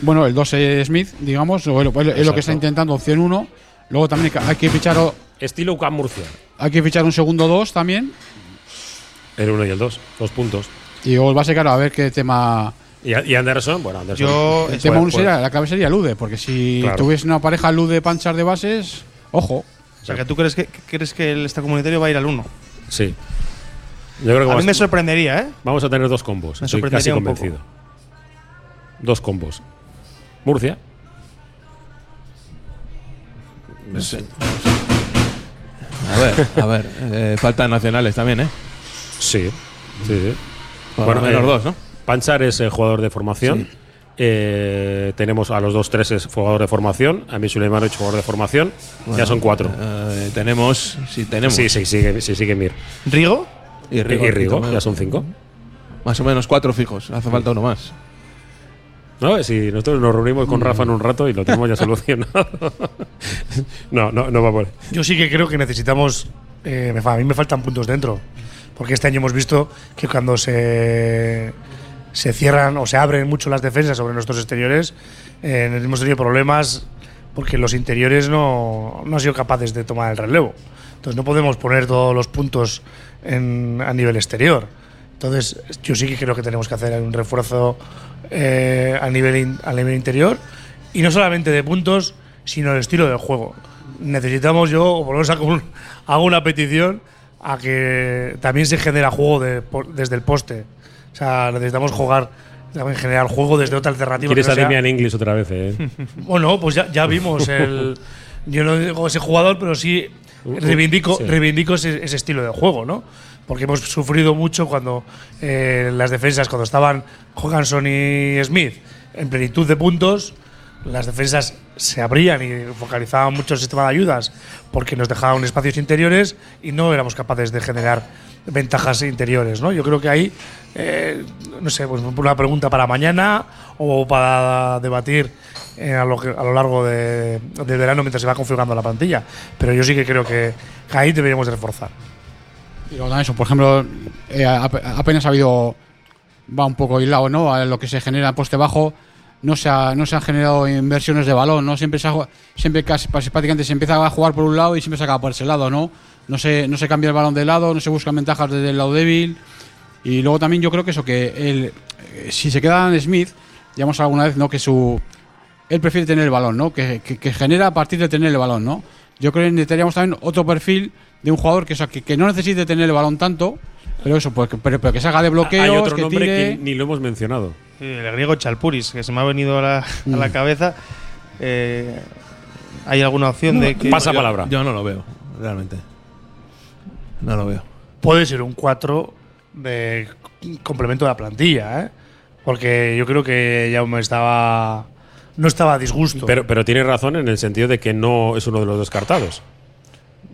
Speaker 3: bueno, el 2 es Smith, digamos, o es lo- es lo que está intentando opción 1. Luego también hay que fichar o-
Speaker 1: Estilo UCAM Murcia.
Speaker 3: hay que fichar un segundo 2 también.
Speaker 1: El 1 y el 2. Dos puntos.
Speaker 3: Y luego va a ser claro a ver qué tema.
Speaker 1: Y, Anderson, bueno, Anderson.
Speaker 5: Yo-
Speaker 3: El tema uno sería, la clave sería Lude, porque si
Speaker 1: Claro.
Speaker 3: tuviese una pareja Lude Panchar de bases, ojo.
Speaker 5: O sea, que tú crees que, crees que el extracomunitario va a ir al 1.
Speaker 1: Sí. Yo creo que
Speaker 5: A mí me sorprendería, ¿eh?
Speaker 1: vamos a tener dos combos.
Speaker 5: Me
Speaker 1: Estoy casi
Speaker 5: sorprendería un poco.
Speaker 1: convencido. Dos combos. Murcia.
Speaker 4: No sé. A ver, a ver. eh, faltan nacionales también, ¿eh?
Speaker 1: Sí. Sí, sí.
Speaker 4: Por lo menos
Speaker 1: eh,
Speaker 4: dos, ¿no?
Speaker 1: Panchar es el jugador de formación.
Speaker 4: Sí.
Speaker 1: Eh, tenemos a los dos tres es jugador de formación. A mí Suleimanovic jugador de formación. ya son cuatro.
Speaker 4: eh, tenemos, sí, tenemos.
Speaker 1: Sí, sí, sigue, sí, sigue Mir.
Speaker 5: ¿Rigo?
Speaker 4: Y
Speaker 1: Y
Speaker 4: Rigo,
Speaker 1: ya son cinco.
Speaker 4: Más o menos cuatro fijos. Hace falta uno más.
Speaker 1: ¿No? Si nosotros nos reunimos con Rafa en un rato y lo tenemos ya solucionado. no, no, no va por.
Speaker 2: Yo sí que creo que necesitamos. eh, a mí me faltan puntos dentro. Porque este año hemos visto que cuando se, se cierran o se abren mucho las defensas sobre nuestros exteriores, eh, hemos tenido problemas porque los interiores no, no han sido capaces de tomar el relevo. Entonces no podemos poner todos los puntos a nivel exterior. Entonces yo sí que creo que tenemos que hacer un refuerzo eh, a, nivel a nivel interior y no solamente de puntos, sino el estilo del juego. Necesitamos yo, o por lo menos hago, un- hago una petición a que también se genera juego desde el poste. O sea, necesitamos jugar, también generar juego desde otra alternativa.
Speaker 1: Quieres
Speaker 2: que no
Speaker 1: a
Speaker 2: sea-
Speaker 1: Damian English otra vez, ¿eh?
Speaker 2: bueno, pues ya, ya vimos el. Yo no digo ese jugador, pero sí reivindico,
Speaker 1: Sí.
Speaker 2: reivindico ese, ese estilo de juego, ¿no? Porque hemos sufrido mucho cuando eh, las defensas, cuando estaban Johansson y Smith en plenitud de puntos, las defensas se abrían y focalizaban mucho el sistema de ayudas porque nos dejaban espacios interiores y no éramos capaces de generar ventajas interiores, ¿no? Yo creo que ahí, eh, no sé, pues una pregunta para mañana o para debatir eh, a, lo, a lo largo de- del verano mientras se va configurando la plantilla. Pero yo sí que creo que ahí deberíamos de reforzar.
Speaker 3: Y luego eso, por ejemplo, eh, ap- apenas ha habido. Va un poco hilado, ¿no? A lo que se genera en poste bajo. No se, ha- no se han generado inversiones de balón, ¿no? Siempre, se ha siempre casi, prácticamente se empieza a jugar por un lado y siempre se acaba por ese lado, ¿no? No se, no se cambia el balón de lado, no se buscan ventajas desde el lado débil. Y luego también yo creo que eso, que el, eh, si se queda en Smith, ya hemos alguna vez, ¿no? Que su. Él prefiere tener el balón, ¿no? Que, que- que genera a partir de tener el balón, ¿no? Yo creo que necesitaríamos también otro perfil de un jugador que, o sea, que, que no necesite tener el balón tanto, pero eso, pues, pero, pero que se haga de bloqueos,
Speaker 1: Hay otro
Speaker 3: que
Speaker 1: nombre
Speaker 3: tire.
Speaker 1: que ni lo hemos mencionado.
Speaker 5: Sí, el griego Chalpuris, que se me ha venido a la, a la
Speaker 3: Mm.
Speaker 5: cabeza. Eh, ¿Hay alguna opción de que.?
Speaker 1: Pasa
Speaker 4: Yo-
Speaker 1: palabra.
Speaker 4: Yo no lo veo, realmente. No lo veo.
Speaker 2: Puede ser un 4 de complemento de la plantilla, ¿eh? Porque yo creo que ya me estaba. No estaba a disgusto.
Speaker 1: Pero, pero tiene razón en el sentido de que no es uno de los descartados.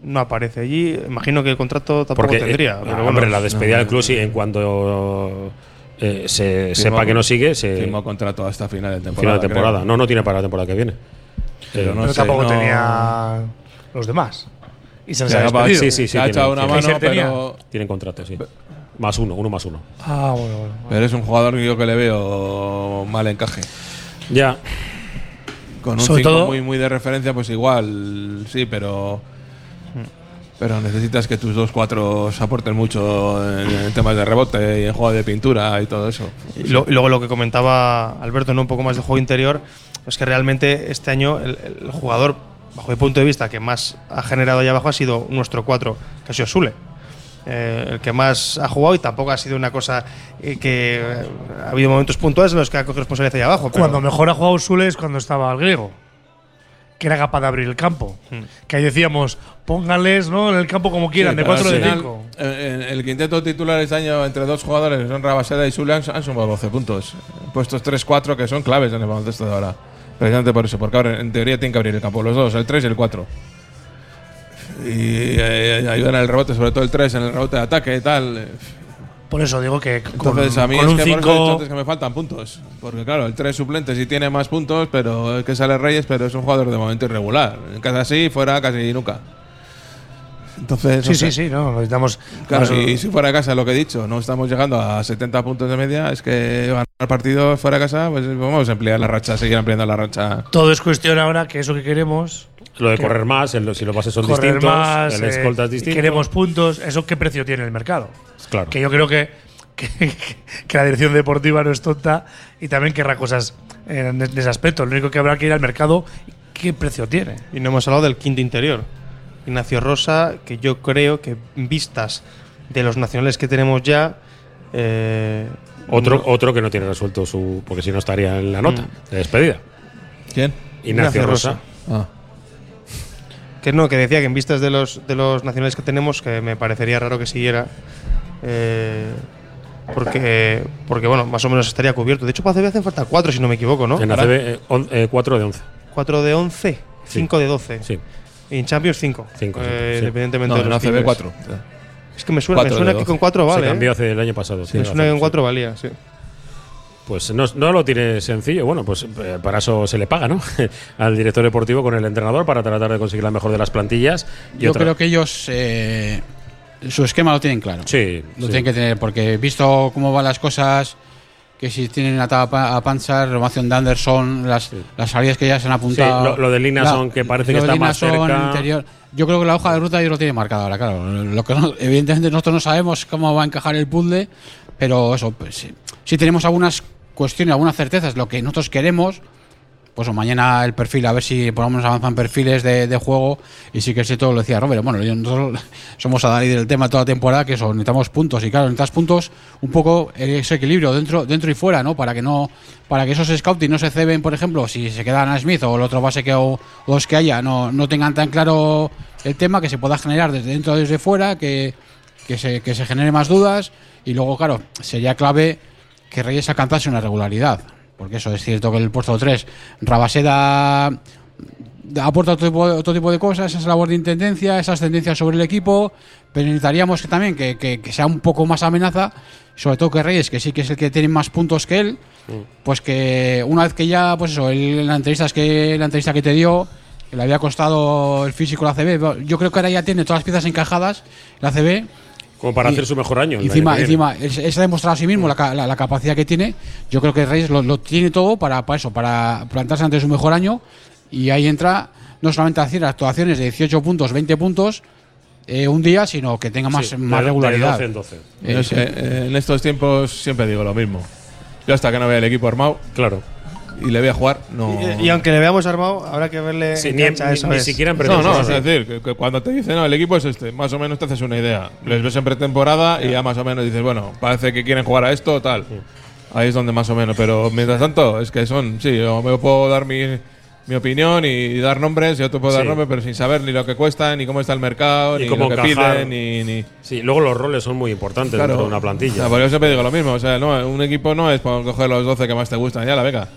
Speaker 5: No aparece allí. Imagino que el contrato tampoco
Speaker 1: Porque,
Speaker 5: tendría.
Speaker 1: eh,
Speaker 5: pero
Speaker 1: hombre,
Speaker 5: bueno.
Speaker 1: la despedida del club, sí, en cuando eh, se
Speaker 4: Firmó-
Speaker 1: sepa que no sigue, se
Speaker 4: Firmó contrato hasta final de temporada.
Speaker 1: final de temporada.
Speaker 4: creo.
Speaker 1: No, no tiene para la temporada que viene.
Speaker 4: Pero
Speaker 1: Eh,
Speaker 4: no
Speaker 2: pero
Speaker 4: sé,
Speaker 2: tampoco
Speaker 4: no-
Speaker 2: tenía los demás. Y se les ha despedido.
Speaker 1: Sí, sí, sí.
Speaker 4: Ha echado una mano, pero,
Speaker 1: Tienen contrato, sí. Más uno, uno más uno.
Speaker 2: Ah, bueno, bueno.
Speaker 4: pero es un jugador que yo que le veo mal encaje.
Speaker 1: Ya.
Speaker 4: Con un
Speaker 2: Sobre
Speaker 4: 5
Speaker 2: todo-
Speaker 4: muy, muy de referencia, pues igual, sí, pero. Pero necesitas que tus dos cuatros aporten mucho en, en temas de rebote y en juego de pintura y todo eso.
Speaker 5: Y lo- y luego lo que comentaba Alberto, ¿no? un poco más de juego interior, es que realmente este año el, el jugador, bajo mi punto de vista, que más ha generado allá abajo ha sido nuestro 4, que ha sido Sule. Eh, el que más ha jugado y tampoco ha sido una cosa eh, que eh, ha habido momentos puntuales en los que ha cogido responsabilidad allá abajo. pero-
Speaker 2: Cuando mejor ha jugado Sule es cuando estaba el griego. Que era capaz de abrir el campo.
Speaker 5: Hmm.
Speaker 2: Que ahí decíamos, pónganles ¿no? en el campo como quieran,
Speaker 4: Sí,
Speaker 2: de
Speaker 4: pero
Speaker 2: 4
Speaker 4: al
Speaker 2: de
Speaker 4: final,
Speaker 2: 5.
Speaker 4: eh, en el quinteto titular este año entre dos jugadores, que son Rabaseda y Sule, han, sumado 12 puntos. Puestos 3-4 que son claves en el baloncesto de ahora. Precisamente por eso, porque ahora en teoría tienen que abrir el campo los dos, el 3 y el 4. Y eh, ayudan en el rebote, sobre todo el 3 en el rebote de ataque y tal.
Speaker 2: Por eso digo que con,
Speaker 4: Entonces, a mí
Speaker 2: con
Speaker 4: es
Speaker 2: un
Speaker 4: que por eso he dicho
Speaker 2: 5
Speaker 4: antes que me faltan puntos. Porque, claro, el 3 suplente sí tiene más puntos, pero es que sale Reyes, pero es un jugador de momento irregular. En casa sí, fuera casi nunca. Entonces,
Speaker 2: Sí, sí, sí, no, necesitamos.
Speaker 4: Claro, si fuera de casa, lo que he dicho, no estamos llegando a 70 puntos de media, es que ganar partidos fuera de casa, pues vamos a emplear la racha, seguir ampliando la racha.
Speaker 2: Todo es cuestión ahora que eso que queremos.
Speaker 1: Lo de correr más, el- si los bases son
Speaker 2: correr
Speaker 1: distintos,
Speaker 2: más,
Speaker 1: el
Speaker 2: eh,
Speaker 1: escolta es
Speaker 2: y
Speaker 1: distinto.
Speaker 2: queremos puntos, ¿eso qué precio tiene el mercado?
Speaker 1: Claro.
Speaker 2: Que yo creo que, que, que la dirección deportiva no es tonta y también querrá cosas en, en ese aspecto. Lo único que habrá que ir al mercado, ¿qué precio tiene?
Speaker 5: Y no hemos hablado del quinto interior. Ignacio Rosa, que yo creo que en vistas de los nacionales que tenemos ya. eh,
Speaker 1: Otro,
Speaker 5: no-
Speaker 1: otro que no tiene resuelto su. Porque si no estaría en la nota de despedida.
Speaker 4: ¿Quién?
Speaker 1: Ignacio, Rosa.
Speaker 4: Ah.
Speaker 5: Que no, que decía que en vistas de los, de los nacionales que tenemos, que me parecería raro que siguiera. eh, porque, porque, bueno, más o menos estaría cubierto. De hecho, para ACB hacen falta 4, si no me equivoco, ¿no?
Speaker 1: En ACB, eh, 4 de 11.
Speaker 5: 4 de 11, 5 de 12.
Speaker 1: Sí.
Speaker 5: Y en Champions 5.
Speaker 1: Cinco, sí.
Speaker 5: Independientemente
Speaker 4: No,
Speaker 5: de
Speaker 4: en
Speaker 5: los
Speaker 4: ACB
Speaker 5: timbres.
Speaker 4: 4.
Speaker 5: Es que me suena, me
Speaker 4: Cuatro
Speaker 5: suena que
Speaker 4: 12.
Speaker 5: con 4 vale.
Speaker 1: Se cambió
Speaker 5: ¿eh?
Speaker 1: hace el año pasado.
Speaker 5: Me
Speaker 1: tienes
Speaker 5: suena que con
Speaker 1: sí.
Speaker 5: 4 valía, sí.
Speaker 1: Pues no, no lo tiene sencillo. Bueno, pues eh, para eso se le paga, ¿no? Al director deportivo con el entrenador para tratar de conseguir la mejor de las plantillas. Y
Speaker 3: Yo
Speaker 1: otra-
Speaker 3: creo que ellos eh, su esquema lo tienen claro.
Speaker 1: Sí,
Speaker 3: Lo
Speaker 1: sí.
Speaker 3: tienen que tener, porque visto cómo van las cosas, que si tienen atado a Pa- a Panzer, renovación de Anderson, las, las salidas que ya se han apuntado.
Speaker 1: Sí, lo- lo de Linason, que parece que está más cerca.
Speaker 3: interior. Yo creo que la hoja de ruta ellos lo tienen marcada ahora, claro. Lo que no- evidentemente nosotros no sabemos cómo va a encajar el puzzle, pero eso, pues, sí, sí tenemos algunas cuestiones, algunas certezas, lo que nosotros queremos. Pues o mañana el perfil, a ver si por lo menos avanzan perfiles de, juego. Y sí que sí, todo lo decía Robert. Bueno, nosotros somos a Dani del tema toda la temporada, que eso, necesitamos puntos. Y claro, necesitas puntos, un poco ese equilibrio dentro, dentro y fuera, ¿no? Para que no, para que esos scouting no se ceben, por ejemplo, si se quedan a Smith o el otro base que o los que haya, no, no tengan tan claro el tema, que se pueda generar desde dentro o desde fuera, que, que se, que se genere más dudas. Y luego, claro, sería clave que Reyes alcanzase una regularidad. Porque eso es cierto que el puesto 3, Rabaseda aporta otro tipo, otro tipo de cosas, esa labor de intendencia, esas tendencias sobre el equipo, pero necesitaríamos que también que, que- que sea un poco más amenaza, sobre todo que Reyes, que sí que es el que tiene más puntos que él, pues que una vez que ya, pues eso, la entrevista, es que, la entrevista que te dio, que le había costado el físico la CB, yo creo que ahora ya tiene todas las piezas encajadas, la CB,
Speaker 1: Como para
Speaker 3: y-
Speaker 1: hacer su mejor año.
Speaker 3: Encima, encima él, él se ha demostrado a sí mismo la, la- la capacidad que tiene. Yo creo que Reyes lo, lo tiene todo para, para eso, para plantarse ante su mejor año. Y ahí entra no solamente a hacer actuaciones de 18 puntos, 20 puntos eh, un día, sino que tenga más,
Speaker 1: Sí,
Speaker 3: más
Speaker 1: de- de
Speaker 3: regularidad.
Speaker 1: 12 en 12.
Speaker 3: Eh,
Speaker 4: eh, en estos tiempos siempre digo lo mismo. Yo hasta que no vea el equipo armado
Speaker 1: Claro.
Speaker 4: Y le voy a jugar, no.
Speaker 5: Y, y aunque le veamos armado, habrá que verle.
Speaker 1: Sí, ni-
Speaker 5: cancha,
Speaker 1: ni-
Speaker 5: eso
Speaker 1: ni siquiera en
Speaker 4: No,
Speaker 1: pretemporada.
Speaker 4: no, es decir, que, que cuando te dicen, no, el equipo es este, más o menos te haces una idea. Les ves en pretemporada y ya más o menos dices, bueno, parece que quieren jugar a esto o tal. Ahí es donde más o menos, pero mientras tanto, es que son, sí, yo me puedo dar mi, mi opinión y dar nombres, yo te puedo dar
Speaker 1: Sí.
Speaker 4: nombres, pero sin saber ni lo que cuesta, ni cómo está el mercado,
Speaker 1: Y
Speaker 4: ni
Speaker 1: cómo
Speaker 4: lo que piden, ni. ni
Speaker 1: Sí, luego los roles son muy importantes dentro de una
Speaker 4: O
Speaker 1: plantilla.
Speaker 4: sea, porque yo siempre digo lo mismo. O sea, no, un equipo no es por coger los 12 que más te gustan, ya la beca.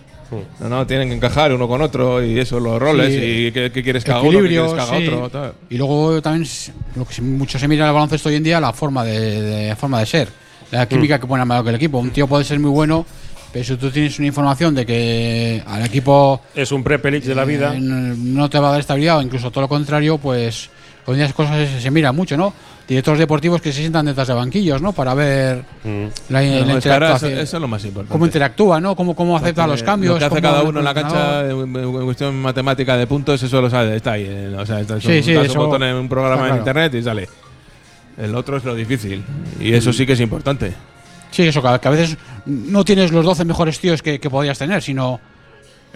Speaker 4: No, no, tienen que encajar uno con otro y eso, los roles
Speaker 3: Sí.
Speaker 4: y qué, qué quieres que haga uno, qué quieres que haga
Speaker 3: sí.
Speaker 4: otro. tal.
Speaker 3: Y luego también lo que se- mucho se mira en el baloncesto hoy en día, la forma de, de- forma de ser, la química que pone al lado que el equipo. Un tío puede ser muy bueno, pero si tú tienes una información de que al equipo
Speaker 1: Es un pre-Pelix de la vida.
Speaker 3: eh, no no te va a dar estabilidad o incluso todo lo contrario, pues hoy en día esas cosas se, se mira mucho, ¿no? Directores deportivos que se sientan detrás de banquillos, ¿no? Para ver la,
Speaker 4: No,
Speaker 3: la
Speaker 4: ahora
Speaker 3: interactuación.
Speaker 4: eso, eso es lo más importante.
Speaker 3: cómo interactúa, ¿no? Cómo, cómo acepta los cambios.
Speaker 4: Lo que hace cada uno en la cancha, en, cuestión matemática de puntos, eso lo sabe, está ahí. eh, O sea, está,
Speaker 3: Sí, sí,
Speaker 4: das
Speaker 3: eso-
Speaker 4: un botón en un programa
Speaker 3: está
Speaker 4: en
Speaker 3: claro.
Speaker 4: internet y sale. El otro es lo difícil. Y eso sí que es importante.
Speaker 3: Sí, eso, que a veces no tienes los 12 mejores tíos que, que podrías tener, sino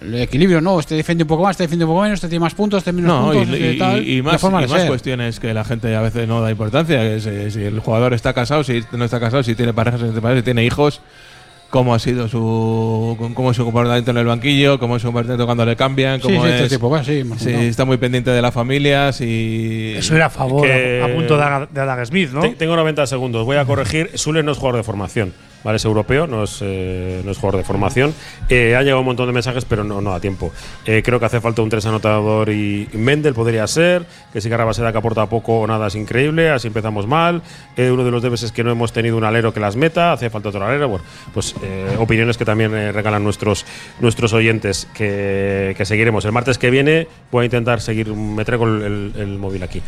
Speaker 3: el equilibrio, ¿no? Este defiende un poco más, este defiende un poco menos, este tiene más puntos, este menos
Speaker 4: No, y,
Speaker 3: puntos, este
Speaker 4: y-
Speaker 3: tal,
Speaker 4: y más, cuestiones que la gente a veces no da importancia. que si, si el jugador está casado, si no está casado, si tiene parejas, si tiene parejas, si tiene hijos, cómo ha sido su cómo es su comportamiento en el banquillo, cómo es su comportamiento cuando le cambian, cómo
Speaker 3: sí, este
Speaker 4: es,
Speaker 3: tipo de cosas, sí,
Speaker 4: si está muy pendiente de la familia, si
Speaker 2: Eso era a favor, a, punto de, Adam- Smith, ¿no?
Speaker 1: Te- Tengo 90 segundos. Voy a corregir. Sule no es jugador de formación. ¿Vale? Es europeo, no es, eh, no es jugador de formación. Eh, ha llegado un montón de mensajes, pero no, no da tiempo. Eh, creo que hace falta un tres anotador y, Mendel podría ser, que si Carabaseda que aporta poco o nada es increíble, así empezamos mal. Uno de los debes es que no hemos tenido un alero que las meta, hace falta otro alero. Bueno, pues opiniones que también regalan nuestros, nuestros oyentes que, que seguiremos. El martes que viene voy a intentar seguir, me traigo el, el- el móvil aquí.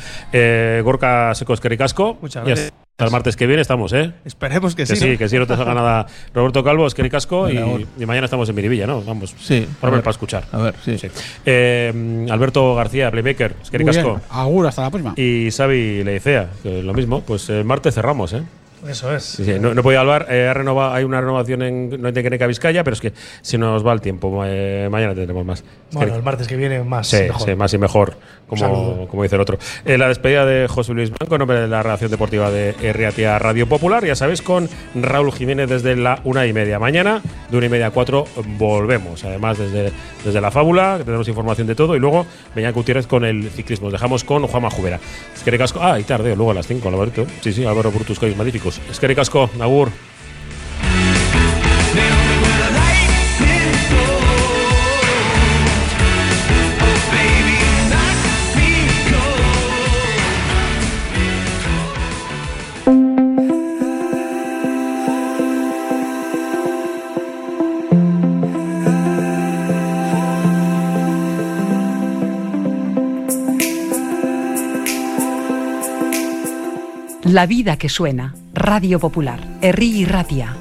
Speaker 1: Gorka Secos Casco.
Speaker 5: Muchas gracias.
Speaker 1: Hasta el martes que viene estamos, ¿eh?
Speaker 5: Esperemos que,
Speaker 1: Que
Speaker 5: sí.
Speaker 1: sí,
Speaker 5: ¿no?
Speaker 1: que sí, no te salga nada. Roberto Calvo, Esqueri Casco y, mañana estamos en Miribilla, ¿no? Vamos.
Speaker 4: Sí, ver.
Speaker 1: para escuchar.
Speaker 4: A ver, sí.
Speaker 1: Eh, Alberto García, Playmaker,
Speaker 3: Muy bien.
Speaker 1: Casco.
Speaker 3: Agur, hasta la próxima.
Speaker 1: Y Xavi Leicea, que lo mismo. Pues el martes cerramos, ¿eh?
Speaker 2: Eso es.
Speaker 1: Sí, sí, no, no podía hablar, eh, ha renova- hay una renovación en no Tequeneca, Vizcaya, pero es que si nos va el tiempo, eh, mañana tendremos más.
Speaker 2: Bueno, el martes que viene más.
Speaker 1: Sí,
Speaker 2: mejor.
Speaker 1: sí, más y mejor, como, como dice el otro. Eh, la despedida de José Luis Blanco, en nombre de la redacción deportiva de Riatia Radio Popular, ya sabéis, con Raúl Jiménez desde la una y media. Mañana, de una y media a cuatro, volvemos. Además, desde, desde la fábula, que tenemos información de todo, y luego Beñán Gutiérrez con el ciclismo. Os dejamos con Juanma Jubera. Esquere Casco, ah, y tarde, luego a las 5, Alberto. Sí, sí, Álvaro Brutus Cois Magníficos. Esquere Casco, Agur.
Speaker 16: La vida que suena. Radio Popular. Herri y Ratia.